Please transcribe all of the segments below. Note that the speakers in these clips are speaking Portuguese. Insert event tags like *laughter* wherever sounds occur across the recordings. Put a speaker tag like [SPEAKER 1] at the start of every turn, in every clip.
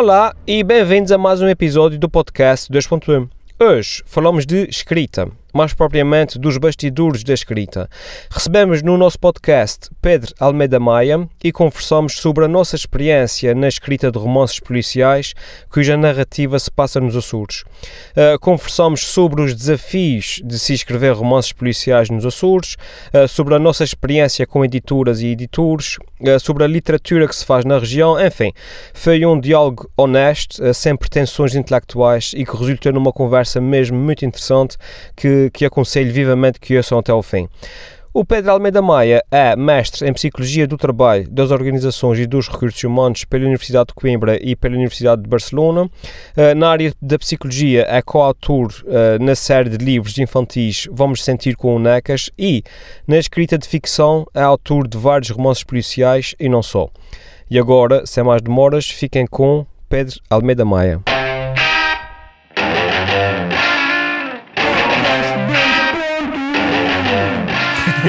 [SPEAKER 1] Olá e bem-vindos a mais um episódio do podcast 2.1. Hoje falamos de escrita mais propriamente dos bastidores da escrita. Recebemos no nosso podcast Pedro Almeida Maia e conversamos sobre a nossa experiência na escrita de romances policiais, cuja narrativa se passa nos Açores. Uh, conversamos sobre os desafios de se escrever romances policiais nos Açores, uh, sobre a nossa experiência com editoras e editores, uh, sobre a literatura que se faz na região, enfim, foi um diálogo honesto, sem pretensões intelectuais e que resultou numa conversa mesmo muito interessante que que, aconselho vivamente que ouçam até ao fim. O Pedro Almeida Maia é mestre em Psicologia do Trabalho, das Organizações e dos Recursos Humanos pela Universidade de Coimbra e pela Universidade de Barcelona. Eh, na área da Psicologia é coautor eh, na série de livros infantis Vamos Sentir com o Necas e, na escrita de ficção, é autor de vários romances policiais e não só. E agora, sem mais demoras, fiquem com Pedro Almeida Maia.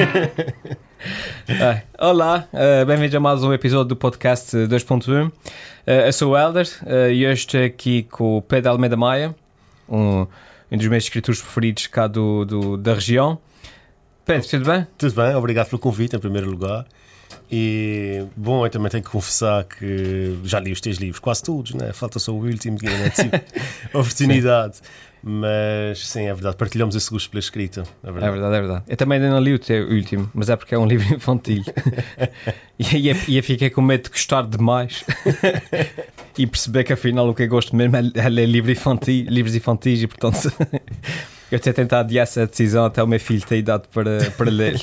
[SPEAKER 1] *laughs* olá, uh, bem-vindos a mais um episódio do podcast 2.1. Uh, eh, eu sou o Helder uh, e hoje estou aqui com o Pedro Almeida Maia, um, um dos meus escritores preferidos cá do, do, da região. Pedro, tudo bem?
[SPEAKER 2] Tudo bem, obrigado pelo convite, em primeiro lugar. E, bom, eu também tenho que confessar que já li os teus livros, quase todos, né? falta só o último, que *laughs* ainda tive oportunidade. Mas sim, é verdade, partilhamos esse gosto pela escrita.
[SPEAKER 1] É verdade, é verdade. É verdade. Eu também ainda não li o teu último, mas é porque é um *laughs* livro infantil. e aí eu fiquei com medo de gostar demais *laughs* e perceber que afinal o que eu gosto mesmo é, é ler livros infantis, livros infantis e portanto *laughs* eu tenho tentado adiar essa decisão até o meu filho ter idade para, para ler.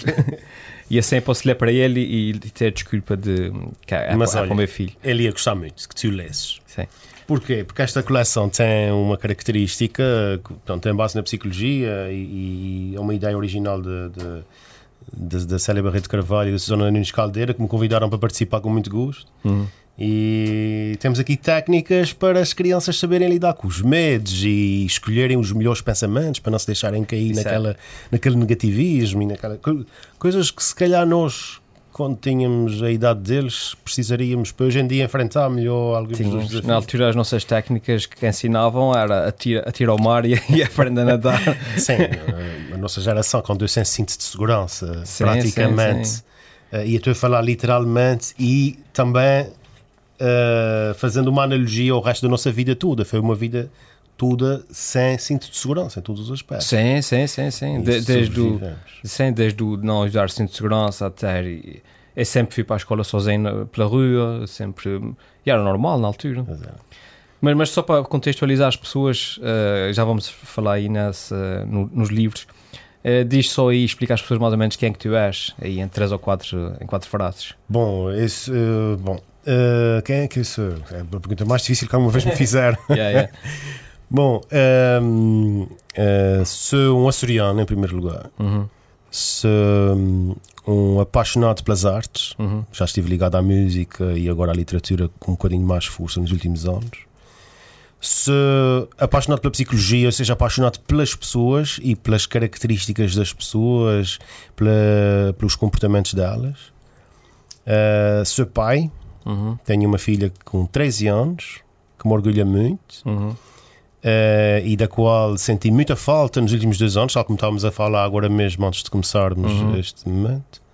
[SPEAKER 1] e assim posso ler para ele e, e ter desculpa de que é, Mas é, olha, para o meu filho.
[SPEAKER 2] Ele ia gostar muito que tu lesses.
[SPEAKER 1] Sim.
[SPEAKER 2] Porquê? Porque esta coleção tem uma característica, portanto, tem base na psicologia e, e é uma ideia original de, de, de, da Célia Rede Carvalho e da Susana Nunes Caldeira, que me convidaram para participar com muito gosto. Uhum. E temos aqui técnicas para as crianças saberem lidar com os medos e escolherem os melhores pensamentos para não se deixarem cair naquela, naquele negativismo e naquela coisas que se calhar nós quando tínhamos a idade deles, precisaríamos para hoje em dia enfrentar melhor alguns
[SPEAKER 1] Tínhamos, Na altura, as nossas técnicas que ensinavam era atira ao mar e, *laughs* e aprender a nadar.
[SPEAKER 2] Sim, a nossa geração com dois cintos de segurança, sim, praticamente. Sim, sim. Uh, e estou a falar literalmente e também uh, fazendo uma analogia ao resto da nossa vida toda. Foi uma vida toda sem cinto de segurança em todos os aspectos.
[SPEAKER 1] Sim, sim, sim, sim. De, desde, o, sim desde o não usar cinto de segurança até. Eu sempre fui para a escola sozinho pela rua, sempre. E era normal na altura. Mas, mas só para contextualizar as pessoas, uh, já vamos falar aí nessa, no, nos livros. Uh, diz só aí, explica às pessoas mais ou menos quem é que tu és, aí em três ou quatro, em quatro frases.
[SPEAKER 2] Bom, esse, uh, bom quem é que eu sou? É a pergunta mais difícil que alguma vez me fizeram. *laughs* yeah, yeah. *laughs* Bom, um, uh, eh, sou um açoriano em primeiro lugar. Uhum. Sou um apaixonado pelas artes. Uhum. Já estive ligado à música e agora à literatura com um bocadinho mais força nos últimos anos. Sou apaixonado pela psicologia, ou seja, apaixonado pelas pessoas e pelas características das pessoas, pela, pelos comportamentos delas. Uh, sou pai, uhum. tenho uma filha com 13 anos que me orgulha muito. Uhum uh, e da qual senti muita falta nos últimos dois anos, tal como estávamos a falar agora mesmo antes de começarmos uhum. este momento.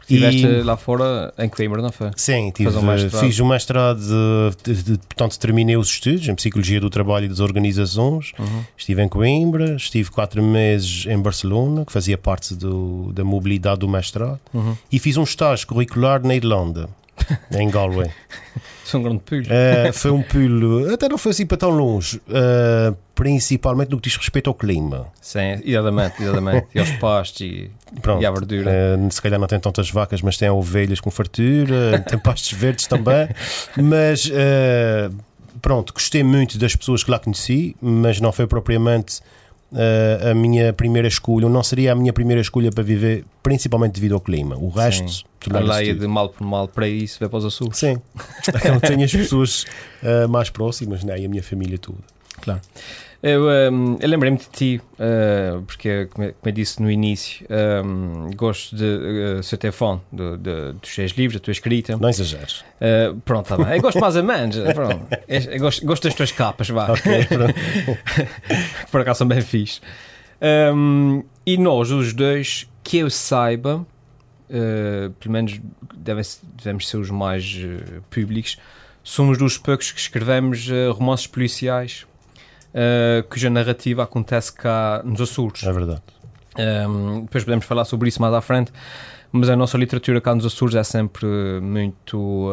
[SPEAKER 1] Estiveste e... lá fora em Coimbra, não foi?
[SPEAKER 2] Sim, tive, um fiz o mestrado, de, de, de, portanto terminei os estudos em Psicologia do Trabalho e das Organizações. Uhum. Estive em Coimbra, estive quatro meses em Barcelona, que fazia parte do, da mobilidade do mestrado, uhum. e fiz um estágio curricular na Irlanda, em Galway. *laughs*
[SPEAKER 1] Foi um grande pulo.
[SPEAKER 2] Uh, foi um pulo, até não foi assim para tão longe, uh, principalmente no que diz respeito ao clima.
[SPEAKER 1] Sim, exatamente, exatamente. e aos *laughs* pastos e, Pronto, e à verdura.
[SPEAKER 2] Uh, se calhar não tem tantas vacas, mas tem ovelhas com fartura, *laughs* tem pastos verdes também. Mas pronto, gostei muito das pessoas que lá conheci, mas não foi propriamente uh, a minha primeira escolha, não seria a minha primeira escolha para viver, principalmente devido ao clima. O resto,
[SPEAKER 1] a lei de mal por mal para isso, vai para os Açores.
[SPEAKER 2] Sim, *laughs* eu tenho as pessoas uh, mais próximas, né? e a minha família toda.
[SPEAKER 1] Claro. Eu, um, eu lembrei-me de ti, uh, porque, como eu, disse no início, um, gosto de uh, ser teu fã de, de, dos teus livros, da tua escrita.
[SPEAKER 2] Não exageres.
[SPEAKER 1] Uh, pronto, tá bem. Eu gosto mais ou menos. Pronto. Eu, gosto, gosto das tuas capas, vá.
[SPEAKER 2] Ok, *laughs*
[SPEAKER 1] Por acaso são bem fixe. Um, e nós, os dois, que eu saiba, uh, pelo menos devem, devemos ser os mais uh, públicos, somos dos poucos que escrevemos uh, romances policiais cuja narrativa acontece cá nos Açores.
[SPEAKER 2] É verdade.
[SPEAKER 1] Um, depois podemos falar sobre isso mais à frente, mas a nossa literatura cá nos Açores é sempre muito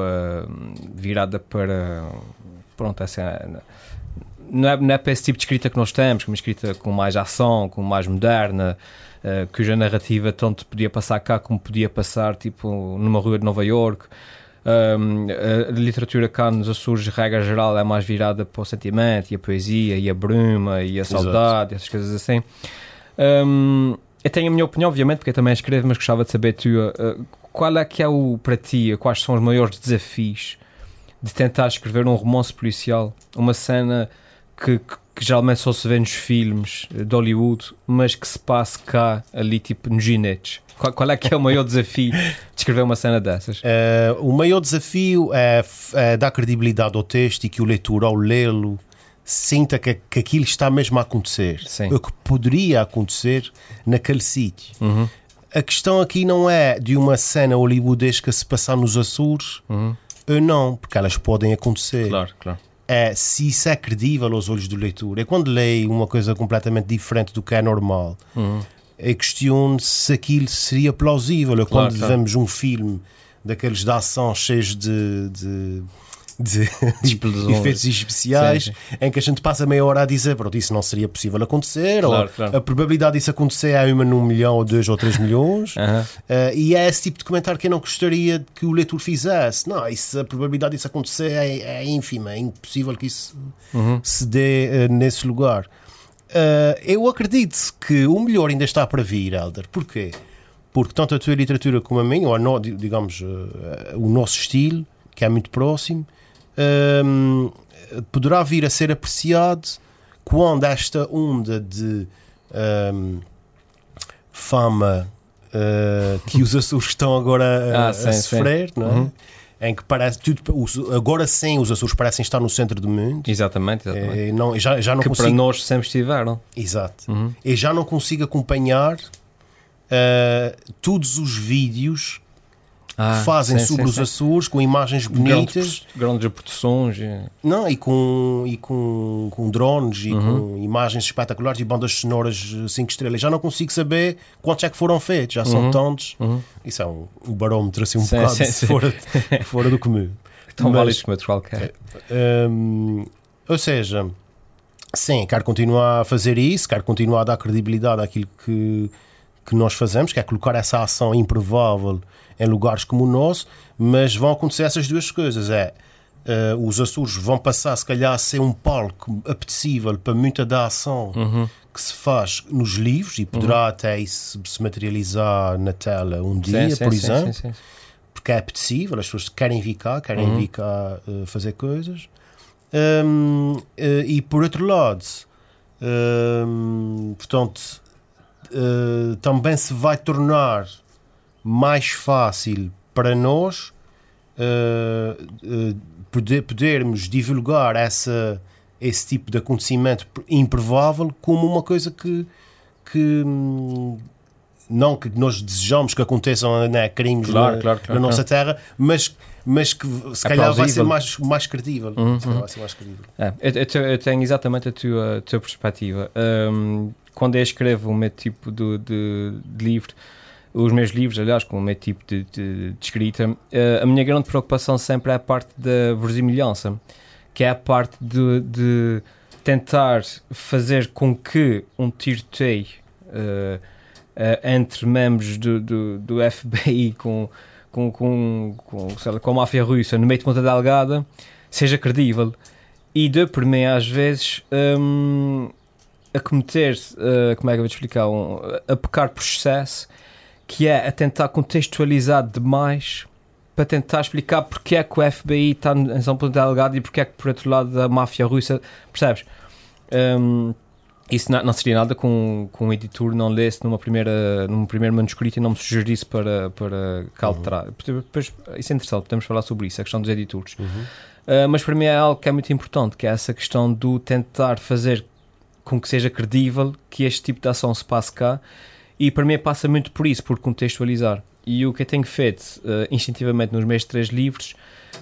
[SPEAKER 1] virada para. Pronto, essa é, não é, não é para esse tipo de escrita que nós temos, uma escrita com mais ação, com mais moderna, uh, cuja narrativa tanto podia passar cá como podia passar tipo numa rua de Nova York. Um, a literatura cá nos Açores, regra geral, é mais virada para o sentimento e a poesia e a bruma e a saudade, essas coisas assim. Um, eu tenho a minha opinião, obviamente, porque eu também escrevo, mas gostava de saber tu, uh, qual é que é o para ti, quais são os maiores desafios de tentar escrever um romance policial, uma cena que, que, geralmente só se vê nos filmes de Hollywood, mas que se passa cá, ali, tipo, nos ginetes. Qual, qual, é que é o maior desafio de escrever uma cena dessas?
[SPEAKER 2] Uh, o maior desafio é, é, dar credibilidade ao texto e que o leitor, ao lê-lo, sinta que, que aquilo está mesmo a acontecer.
[SPEAKER 1] Sim.
[SPEAKER 2] O que poderia acontecer naquele sítio.
[SPEAKER 1] Uhum.
[SPEAKER 2] A questão aqui não é de uma cena hollywoodesca se passar nos Açores,
[SPEAKER 1] uhum.
[SPEAKER 2] ou não, porque elas podem acontecer.
[SPEAKER 1] Claro, claro
[SPEAKER 2] é se isso é credível aos olhos do leitor. É quando leio uma coisa completamente diferente do que é normal.
[SPEAKER 1] Uhum.
[SPEAKER 2] É questiono se aquilo seria plausível.
[SPEAKER 1] Claro,
[SPEAKER 2] quando
[SPEAKER 1] claro.
[SPEAKER 2] vemos um filme daqueles de ação cheios de, de de, de efeitos especiais
[SPEAKER 1] sim,
[SPEAKER 2] sim. em que a gente passa meia hora a dizer pronto, isso não seria possível acontecer
[SPEAKER 1] claro,
[SPEAKER 2] ou
[SPEAKER 1] claro.
[SPEAKER 2] a probabilidade disso acontecer é uma num milhão ou dois ou três milhões *laughs*
[SPEAKER 1] uh
[SPEAKER 2] uh, e é esse tipo de comentário que eu não gostaria que o leitor fizesse não, isso, a probabilidade disso acontecer é, é ínfima, é impossível que isso
[SPEAKER 1] uh -huh.
[SPEAKER 2] se dê uh, nesse lugar eu acredito que o melhor ainda está para vir, Elder, porquê? porque tanto a tua literatura como a minha, ou a no, digamos o nosso estilo que é muito próximo um, poderá vir a ser apreciado quando esta onda de fama uh, que os *laughs* Açores estão agora a,
[SPEAKER 1] ah, sim,
[SPEAKER 2] a sofrer,
[SPEAKER 1] sim.
[SPEAKER 2] não é?
[SPEAKER 1] Uhum.
[SPEAKER 2] Em que parece tudo, agora sim os Açores parecem estar no centro do mundo.
[SPEAKER 1] Exatamente, exatamente.
[SPEAKER 2] É, não, já, já não
[SPEAKER 1] que
[SPEAKER 2] consigo...
[SPEAKER 1] para nós sempre estiveram.
[SPEAKER 2] Exato.
[SPEAKER 1] Uhum.
[SPEAKER 2] Eu já não consigo acompanhar uh, todos os vídeos
[SPEAKER 1] ah,
[SPEAKER 2] que fazem
[SPEAKER 1] sim,
[SPEAKER 2] sobre
[SPEAKER 1] sim,
[SPEAKER 2] os
[SPEAKER 1] sim.
[SPEAKER 2] Açores com imagens bonitas.
[SPEAKER 1] Grandes produções. E...
[SPEAKER 2] Não, e com, e com, com drones e
[SPEAKER 1] Uhum.
[SPEAKER 2] com imagens espetaculares e bandas sonoras 5 estrelas. Já não consigo saber quantos é que foram feitos, já são
[SPEAKER 1] Uhum.
[SPEAKER 2] tantos.
[SPEAKER 1] Uhum.
[SPEAKER 2] Isso é um, um barómetro assim um
[SPEAKER 1] Sim,
[SPEAKER 2] bocado
[SPEAKER 1] sim, *laughs* sim.
[SPEAKER 2] Fora, *laughs* fora do comum.
[SPEAKER 1] Tão
[SPEAKER 2] Mas-
[SPEAKER 1] válidos como outro qualquer.
[SPEAKER 2] Hum, ou seja, sim, quero continuar a fazer isso, quero continuar a dar credibilidade àquilo que, que nós fazemos, que é colocar essa ação improvável em lugares como o nosso, mas vão acontecer essas duas coisas. É, eh, os Açores vão passar, se calhar, a ser um palco apetecível para muita da ação
[SPEAKER 1] Uhum.
[SPEAKER 2] que se faz nos livros e poderá até isso se materializar na tela um dia,
[SPEAKER 1] Sim, sim,
[SPEAKER 2] por
[SPEAKER 1] sim,
[SPEAKER 2] exemplo porque é apetecível, as pessoas querem vir cá, querem
[SPEAKER 1] Uhum.
[SPEAKER 2] vir cá uh, fazer coisas. Um, uh, e por outro lado, um, portanto, uh, também se vai tornar mais fácil para nós uh, uh, poder, podermos divulgar essa, esse tipo de acontecimento improvável como uma coisa que, que hum, não que nós desejamos que aconteçam né, crimes
[SPEAKER 1] Claro,
[SPEAKER 2] na,
[SPEAKER 1] claro, claro,
[SPEAKER 2] na nossa terra, mas, mas que se
[SPEAKER 1] É
[SPEAKER 2] calhar vai ser
[SPEAKER 1] plausível.
[SPEAKER 2] mais, mais credível.
[SPEAKER 1] Uhum,
[SPEAKER 2] Se calhar
[SPEAKER 1] uhum.
[SPEAKER 2] vai ser mais credível.
[SPEAKER 1] É, eu, eu te- eu tenho exatamente a tua, a tua perspectiva. Hum, quando eu escrevo o meu tipo de, de- de livro, os meus livros, aliás, com o meu tipo de, de- de escrita, eh, a minha grande preocupação sempre é a parte da verosimilhança, que é a parte de, de tentar fazer com que um tiroteio eh, entre membros do, do, do FBI com, com, com, com, lá, com a máfia russa no meio de Ponta Delgada seja credível. E dê por mim às vezes hum, a cometer uh, como é que eu vou te explicar? Um, a pecar por excesso que é a tentar contextualizar demais para tentar explicar porque é que o FBI está em São Ponto Delgado e porque é que por outro lado a máfia russa percebes? Um, isso não, não, seria nada com, com um editor não lesse numa primeira, num primeiro manuscrito e não me sugerisse para, para cá alterar. Uhum. Depois, isso é interessante, podemos falar sobre isso, a questão dos editores. Uhum. Uh, mas para mim é algo que é muito importante, que é essa questão do tentar fazer com que seja credível que este tipo de ação se passe cá e para mim passa muito por isso, por contextualizar. E o que eu tenho feito uh, instintivamente nos meus três livros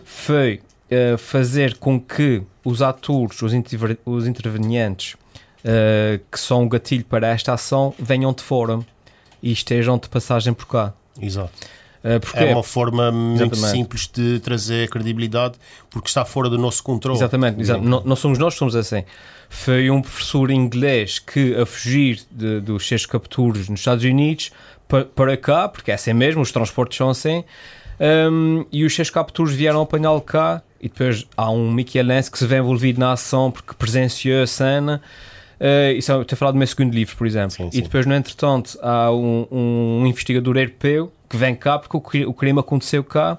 [SPEAKER 1] foi uh, fazer com que os atores, os, interv os intervenientes uh, que são um gatilho para esta ação venham de fora e estejam de passagem por cá.
[SPEAKER 2] Exato. Uh, é uma forma muito Exatamente. simples de trazer credibilidade porque está fora do nosso controle.
[SPEAKER 1] Exatamente, Exatamente. Não, não, somos nós que somos assim. Foi um professor inglês que, a fugir de, dos seus capturos nos Estados Unidos para, para cá, porque é assim mesmo, os transportes são assim, um, e os seus capturos vieram apanhá-lo cá. E depois há um Michelense que se vê envolvido na ação porque presenciou a cena. Uh, isso é, falar do meu segundo livro, por exemplo. Sim, sim. E depois, no entretanto, há um, um, investigador europeu que vem cá porque o, o crime aconteceu cá.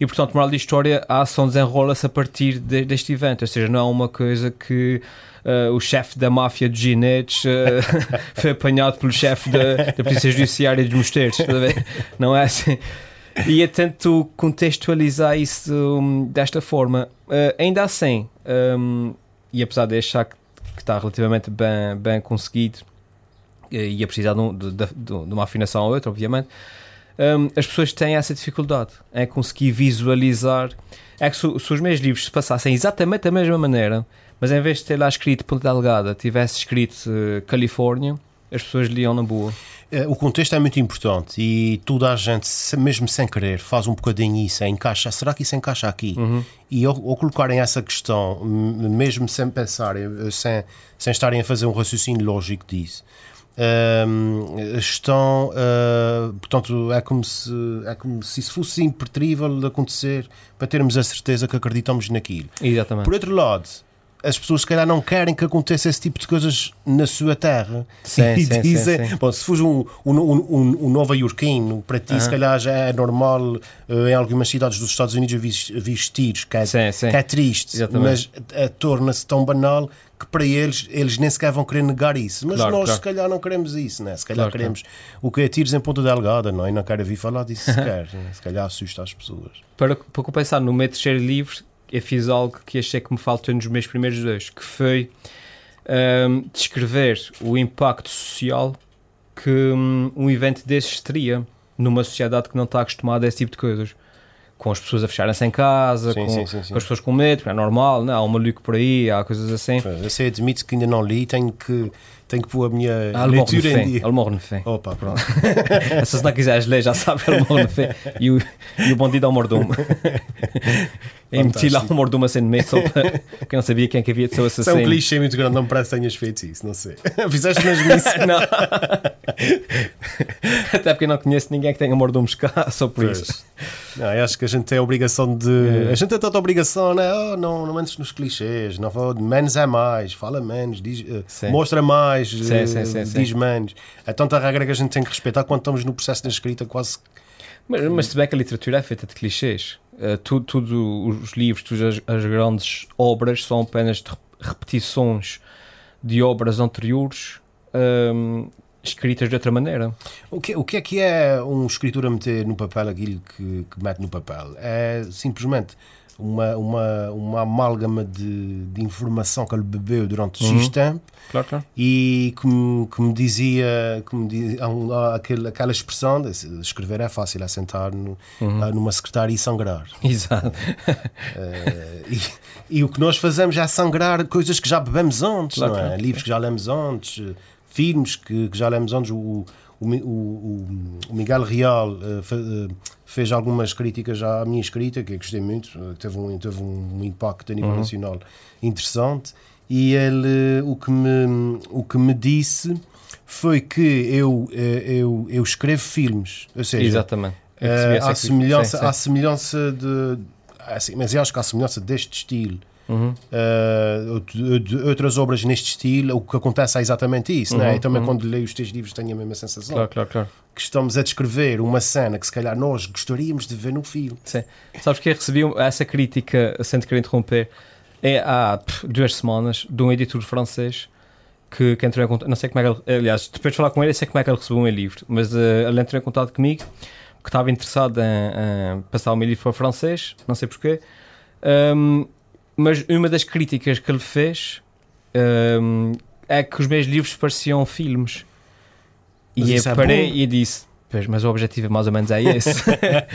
[SPEAKER 1] E, portanto, moral da história, a ação desenrola-se a partir de, deste evento. Ou seja, não é uma coisa que uh, o chefe da máfia de ginetes uh, *laughs* foi apanhado pelo chefe da, da Polícia Judiciária dos Mosteiros. Não é assim. E eu tento contextualizar isso um, desta forma. Uh, ainda assim, um, e apesar de achar que que está relativamente bem, bem conseguido e a precisar de, de, de, de uma afinação ou outra, obviamente, um, as pessoas têm essa dificuldade em conseguir visualizar. É que se, se, os meus livros se passassem exatamente da mesma maneira, mas em vez de ter lá escrito Ponta Delgada, tivesse escrito uh, Califórnia, as pessoas liam na boa.
[SPEAKER 2] Eh, o contexto é muito importante e toda a gente, mesmo sem querer, faz um bocadinho isso, é encaixa, será que isso encaixa aqui? Uhum. E ao, ao, colocarem essa questão, mesmo sem pensarem, eh, sem, sem estarem a fazer um raciocínio lógico disso, um, ehm, estão, uh, portanto, é como, se, é como se isso fosse impertrível de acontecer para termos a certeza que acreditamos naquilo.
[SPEAKER 1] Exatamente.
[SPEAKER 2] Por outro lado, as pessoas se calhar não querem que aconteça esse tipo de coisas na sua terra. Sim, e sim, dizem, sim, bom, se for um, um, um, um nova iorquino, para ti uh -huh. se calhar já é normal uh, em algumas cidades dos Estados Unidos vestir que é, que é triste, Exatamente. mas uh, torna-se tão banal que para eles, eles nem sequer vão querer negar isso. Mas claro, nós claro. se calhar não queremos isso, né? se calhar claro, queremos o que é tiros em ponta delgada, não é? Não quero ouvir falar disso *laughs* sequer, se calhar assusta as pessoas.
[SPEAKER 1] Para, para compensar, no meu terceiro livro eu fiz algo que achei que me faltou nos meus primeiros dois, que foi um, descrever o impacto social que um, um evento desses teria numa sociedade que não está acostumada a esse tipo de coisas. Com as pessoas a fecharem-se em casa, sim, com, sim, sim, com, as pessoas com medo, é normal, não, há um maluco por aí, há coisas assim.
[SPEAKER 2] Eu sei, admito que ainda não li, tenho que, tenho que pôr a minha ah, leitura em dia.
[SPEAKER 1] Fim.
[SPEAKER 2] Opa, pronto. *laughs*
[SPEAKER 1] Se não quiseres ler, já sabe, fim. E o, e o bandido *laughs* é o mordomo. e meti lá o mordomo assim no meio, só para *laughs* que não sabia quem é que havia de ser o assassino.
[SPEAKER 2] Isso é um clichê muito grande, não me parece que tenhas feito isso, não sei. Fizeste mesmo isso?
[SPEAKER 1] não. Até porque eu não conheço ninguém que tenha mordomos cá, só por pois. isso.
[SPEAKER 2] Não, eu acho que a gente tem a obrigação de. É. A gente tem tanta obrigação, né? Oh, não, não nos clichês, não, menos é mais, fala menos, diz, uh, mostra mais, sim, uh, sim, sim, diz menos. É tanta regra que a gente tem que respeitar quando estamos no processo da escrita, quase.
[SPEAKER 1] Mas, mas se bem que a literatura é feita de clichês, uh, tudo, tudo, os livros, todas as, as grandes obras são apenas repetições de obras anteriores. Um, escritas de outra maneira.
[SPEAKER 2] O que, o que é que é um escritor a meter no papel aquilo que, que mete no papel? É simplesmente uma, uma, uma amálgama de, de informação que ele bebeu durante uhum. X tempo
[SPEAKER 1] claro, claro.
[SPEAKER 2] e que me, que me dizia, que me dizia aquela, aquela expressão de escrever é fácil, é sentar no, uhum. numa secretária e sangrar. *laughs*
[SPEAKER 1] Exato.
[SPEAKER 2] Uh, e, e, o que nós fazemos é sangrar coisas que já bebemos antes, claro, não é? Livros que já lemos antes, filmes que, que já lemos antes. O, o, o, o Miguel Real uh, fez algumas críticas à minha escrita, que eu gostei muito, uh, teve um, teve um impacto a nível uhum. nacional interessante. E ele o que me, o que me disse foi que eu, eu, eu escrevo filmes. Ou seja,
[SPEAKER 1] Exatamente.
[SPEAKER 2] Uh, à, semelhança, sim, sim. à semelhança de. Assim, mas eu acho que à semelhança deste estilo Uhum. Uh, outras obras neste estilo, o que acontece é exatamente isso, uhum, né? E também uhum. quando leio os teus livros tenho a mesma sensação.
[SPEAKER 1] Claro, claro, claro.
[SPEAKER 2] Que estamos a descrever uma cena que se calhar nós gostaríamos de ver no filme.
[SPEAKER 1] Sim. Sabes que eu recebi essa crítica, sem te querer interromper, é há pff, duas semanas de um editor francês que, que entrou em contato. Não sei como é que ele. Aliás, depois de falar com ele, eu sei como é que ele recebeu o meu livro, mas uh, ele entrou em contato comigo que estava interessado em, em, passar o meu livro para francês, não sei porquê. Um, mas uma das críticas que ele fez um, é que os meus livros pareciam filmes. Mas e eu é parei e disse: Pois, mas o objetivo mais ou menos é esse.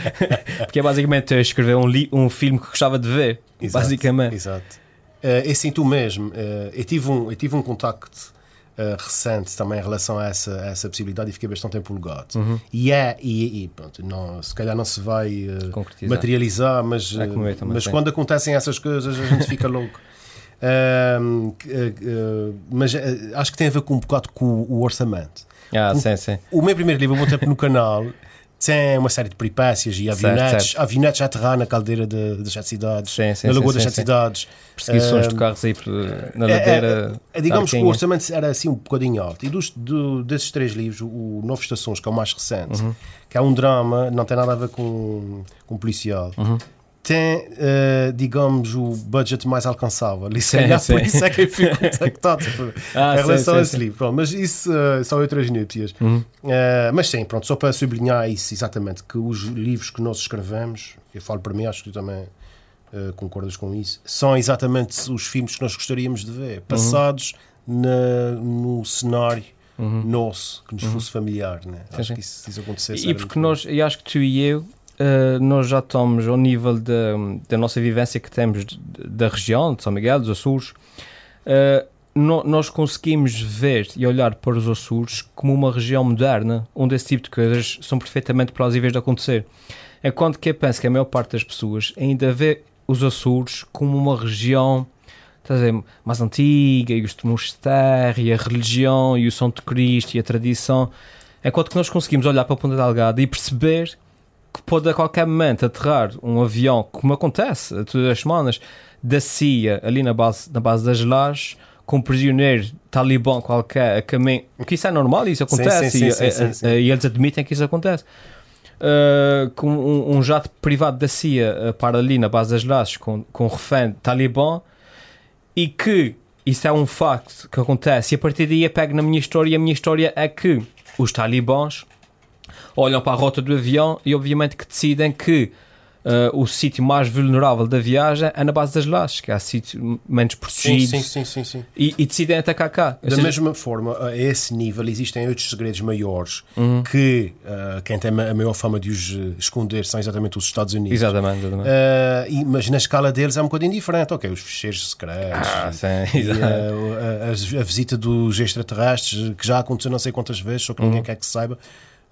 [SPEAKER 1] *laughs* Porque é basicamente escrever um, um filme que gostava de ver. Exato, basicamente.
[SPEAKER 2] Exato. Uh, assim, tu mesmo, uh, eu, tive um, eu tive um contacto uh, recente também em relação a essa, a essa possibilidade e fiquei bastante empolgado. Uhum. E é, e, e pronto, não, se calhar não se vai uh, materializar, mas, é mas quando acontecem essas coisas a gente fica louco. *laughs* Mas acho que tem a ver com um bocado com o, orçamento.
[SPEAKER 1] Ah, o, sim, sim.
[SPEAKER 2] O meu primeiro livro, o bom tempo no canal, *laughs* tem uma série de peripécias e avionetes, avionetes a aterrar na caldeira de, das sete cidades, sim, sim, na Lagoa sim, das Sete Cidades.
[SPEAKER 1] Perseguições uh, de carros aí na ladeira.
[SPEAKER 2] É, é, digamos que o orçamento era assim um bocadinho alto. E dos, do, desses três livros, o Novo Estações, que é o mais recente, uhum. que é um drama, não tem nada a ver com, com policial. Uhum tem, uh, digamos, o budget mais alcançável. E se calhar por isso é que eu fico *laughs* contactado ah, em relação sim, a esse livro. Pronto, mas isso uh, são outras núpcias. Uhum. Uh, mas sim, pronto, só para sublinhar isso exatamente, que os livros que nós escrevemos, eu falo para mim, acho que tu também concordas com isso, são exatamente os filmes que nós gostaríamos de ver, uhum. passados uhum. na, no cenário uhum. nosso, que nos uhum. fosse familiar. Né? Acho que isso, isso acontecesse.
[SPEAKER 1] E porque nós, eu acho que tu e eu Uh, nós já estamos ao nível da, nossa vivência que temos da região, de São Miguel, dos Açores, uh, no, nós conseguimos ver e olhar para os Açores como uma região moderna, onde esse tipo de coisas são perfeitamente plausíveis de acontecer. Enquanto que eu penso que a maior parte das pessoas ainda vê os Açores como uma região dizer, mais antiga, e os terra, e a religião, e o Santo Cristo, e a tradição. Enquanto que nós conseguimos olhar para a Ponta Delgada e perceber que pode a qualquer momento aterrar um avião, como acontece todas as semanas, da CIA ali na base, na base das lajes com um prisioneiro talibã qualquer a caminho. Porque isso é normal, isso acontece sim, sim, sim, e, e, eles admitem que isso acontece. Uh, com um, um, jato privado da CIA uh, para ali na base das lajes com, com um refém talibã e que isso é um facto que acontece e a partir daí eu pego na minha história e a minha história é que os talibãs olham para a rota do avião e obviamente que decidem que Uh, o sítio mais vulnerável da viagem é na base das lajes, que há sítios menos protegidos.
[SPEAKER 2] Sim, sim, sim. sim,
[SPEAKER 1] E, e, decidem atacar cá.
[SPEAKER 2] Da seja... mesma forma, a esse nível existem outros segredos maiores uhum. que uh, quem tem a maior fama de os eh, esconder são exatamente os Estados Unidos.
[SPEAKER 1] Exatamente. exatamente.
[SPEAKER 2] Uh, e, mas na escala deles é um bocadinho diferente. Ok, os fecheiros secretos.
[SPEAKER 1] Ah, sim,
[SPEAKER 2] e, *laughs* a, a, a, visita dos extraterrestres, que já aconteceu não sei quantas vezes, só que ninguém uhum. quer que se saiba.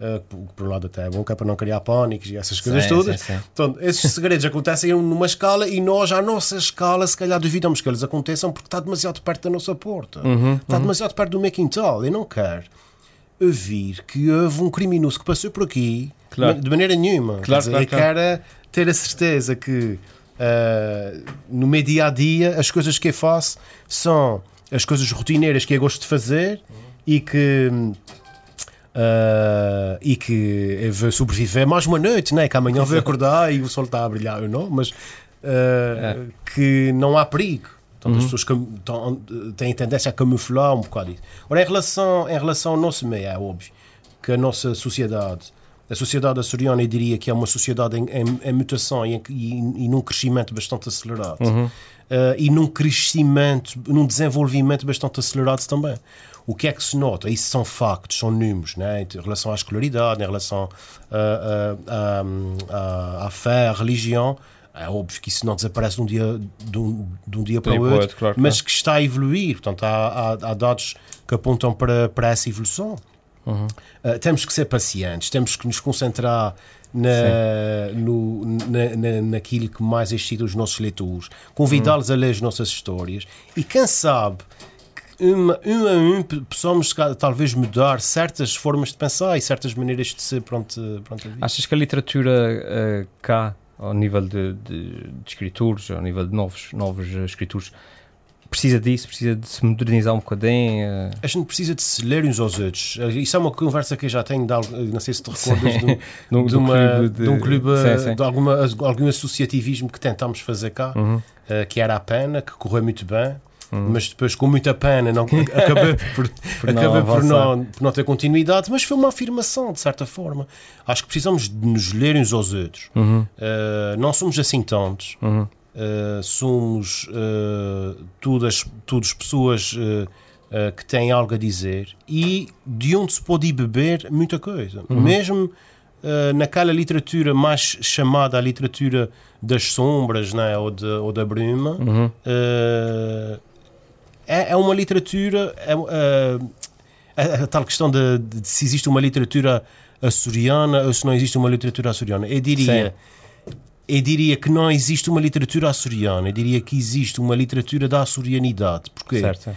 [SPEAKER 2] Uh, por um lado até é bom, que é para não criar pânicos e essas coisas sim, todas. Sim, sim. Então, esses segredos acontecem numa escala e nós, à nossa escala, se calhar duvidamos que eles aconteçam porque está demasiado perto da nossa porta. Uhum, está uhum. demasiado perto do McIntyre. Eu não quero ouvir que houve um criminoso que passou por aqui claro. de maneira nenhuma.
[SPEAKER 1] Claro, dizer, claro,
[SPEAKER 2] eu quero ter a certeza que uh, no meu dia a dia as coisas que eu faço são as coisas rotineiras que eu gosto de fazer uhum. e que Uh, e que vai sobreviver mais uma noite, né? que amanhã vai acordar e o sol está a brilhar ou não, mas uh, é. que não há perigo. Então, uhum. as pessoas têm tendência a camuflar um bocado isso. Ora, em relação, em relação ao nosso meio, é óbvio que a nossa sociedade, a sociedade açoriana, eu diria que é uma sociedade em, em, em mutação e, em, e, e, num crescimento bastante acelerado. Uhum. Uh, e num crescimento, num desenvolvimento bastante acelerado também. O que é que se nota? Isso são factos, são números, né? em relação à escolaridade, em relação à fé, à religião. É óbvio que isso não desaparece de um dia, de um, de um dia para o outro, claro, mas claro. que está a evoluir. Portanto, há, há, há dados que apontam para, para essa evolução. Uhum. Uh, temos que ser pacientes, temos que nos concentrar na, no, na, na, naquilo que mais excita os nossos leitores, convidá-los uhum. a ler as nossas histórias. E quem sabe uma, um a um possamos talvez mudar certas formas de pensar e certas maneiras de ser pronto, pronto
[SPEAKER 1] Achas que a literatura uh, cá, ao nível de, de, de, escritores, ao nível de novos, novos escritores, precisa disso, precisa de se modernizar um bocadinho. Uh...
[SPEAKER 2] A gente precisa de se ler uns aos outros. Isso é uma conversa que eu já tenho, de, não sei se te recordas, *laughs* de, de, de, uma, de, um clube, sim, sim. de alguma, algum associativismo que tentámos fazer cá, uhum. uh, que era a pena, que correu muito bem. Uhum. Mas depois, com muita pena, não, *laughs* acabei, por, *laughs* por, acabei não por, não, por não ter continuidade. Mas foi uma afirmação, de certa forma. Acho que precisamos de nos ler uns aos outros. Uhum. Uh, não somos assim tantos. Uh, somos uh, todas, todas pessoas uh, que têm algo a dizer e de onde se pode ir beber muita coisa. Uhum. Mesmo naquela literatura mais chamada a literatura das sombras né, ou, de, ou da bruma, uhum. é, é, uma literatura. É, a, a, tal questão de, de, se existe uma literatura açoriana ou se não existe uma literatura açoriana. Eu diria. Sim eu diria que não existe uma literatura açoriana, eu diria que existe uma literatura da açorianidade. Porquê? Certo.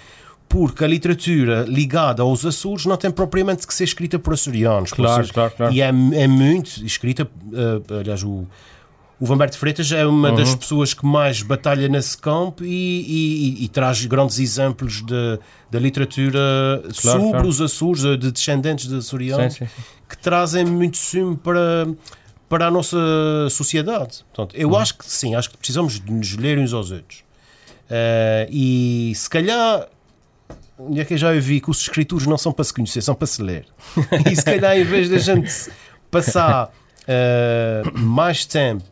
[SPEAKER 2] Porque a literatura ligada aos Açores não tem propriamente que ser escrita por açorianos.
[SPEAKER 1] Claro, por claro, claro.
[SPEAKER 2] E é, é muito escrita, uh, aliás, o, o Vamberto Freitas é uma uhum. das pessoas que mais batalha nesse campo e, e, e, e traz grandes exemplos de, da literatura claro, sobre claro. os Açores, de descendentes de açorianos, sim, sim, sim. que trazem muito sumo para para a nossa sociedade. Portanto, eu uhum. acho que sim, acho que precisamos de nos ler uns aos outros. Uh, e se calhar, é que eu já ouvi que os escritores não são para se conhecer, são para se ler. *laughs* e se calhar, em vez da gente passar uh, mais tempo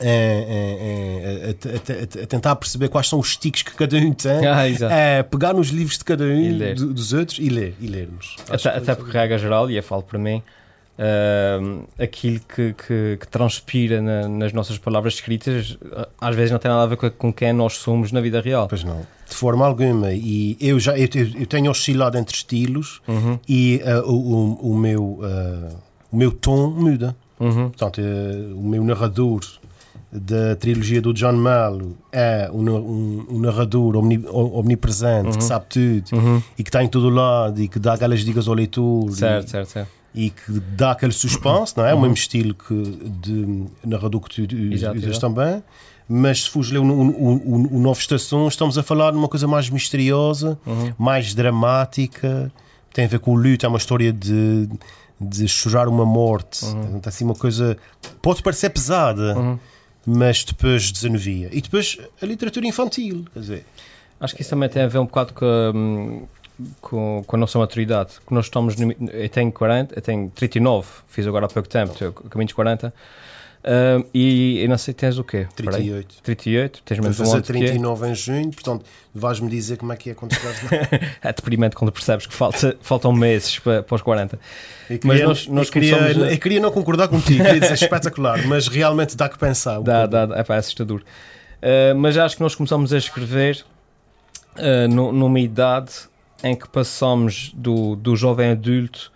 [SPEAKER 2] a, a, a, a, tentar perceber quais são os tiques que cada um tem, ah, pegar nos livros de cada um do, dos outros e ler e lermos.
[SPEAKER 1] Até, até porque, regra geral, e eu falo para mim, uh, aquilo que, que, que transpira na, nas nossas palavras escritas às vezes não tem nada a ver com, com quem nós somos na vida real.
[SPEAKER 2] Pois não, de forma alguma. E eu já eu, eu tenho oscilado entre estilos uhum. e uh, o, o, meu, uh, o meu tom muda. Uhum. Portanto, o meu narrador da trilogia do John Mallo é um, um, um narrador omni, omnipresente uhum. que sabe tudo uhum. e que está em todo lado e que dá aquelas dicas ao leitor.
[SPEAKER 1] Certo,
[SPEAKER 2] e,
[SPEAKER 1] certo, certo
[SPEAKER 2] e que dá aquele suspense, não é? Uhum. O mesmo estilo que de narrador que tu usas também. Mas se fores ler o, o, o, o Novo Estação, estamos a falar de uma coisa mais misteriosa, uhum. mais dramática, tem a ver com o luto, é uma história de, de chorar uma morte. Uhum. assim, uma coisa. Pode parecer pesada, uhum. mas depois desanuvia. E depois a literatura infantil, quer dizer.
[SPEAKER 1] Acho que isso também tem a ver um bocado com. Com, com a nossa maturidade. Que nós estamos. No, eu tenho 40, eu tenho 39, fiz agora há pouco tempo, caminho de 40. Uh, e eu não sei, tens o quê?
[SPEAKER 2] 38.
[SPEAKER 1] 38, tens
[SPEAKER 2] menos um ano 39 em junho, portanto, vais-me dizer como é que é quando chegares lá. *laughs*
[SPEAKER 1] é deprimente quando percebes que falta, faltam meses para, para os 40.
[SPEAKER 2] Eu queria, mas nós, nós eu, queria, a... eu queria não concordar contigo, queria dizer espetacular, *laughs* mas realmente dá que pensar. Um
[SPEAKER 1] dá, dá, é, pá, é assustador. Uh, mas acho que nós começamos a escrever uh, numa idade em que passamos do, do jovem adulto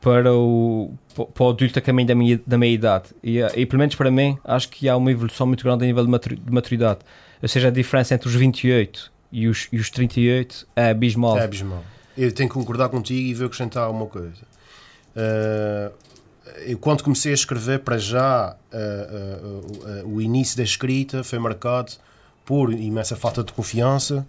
[SPEAKER 1] para o, para o adulto a caminho da minha, da minha idade. E, e, pelo menos para mim, acho que há uma evolução muito grande a nível de maturidade. Ou seja, a diferença entre os 28 e os, e os 38 é abismal.
[SPEAKER 2] É abismal. Eu tenho que concordar contigo e vou acrescentar uma coisa. Uh, eu, quando comecei a escrever, para já, uh, uh, o início da escrita foi marcado por imensa falta de confiança,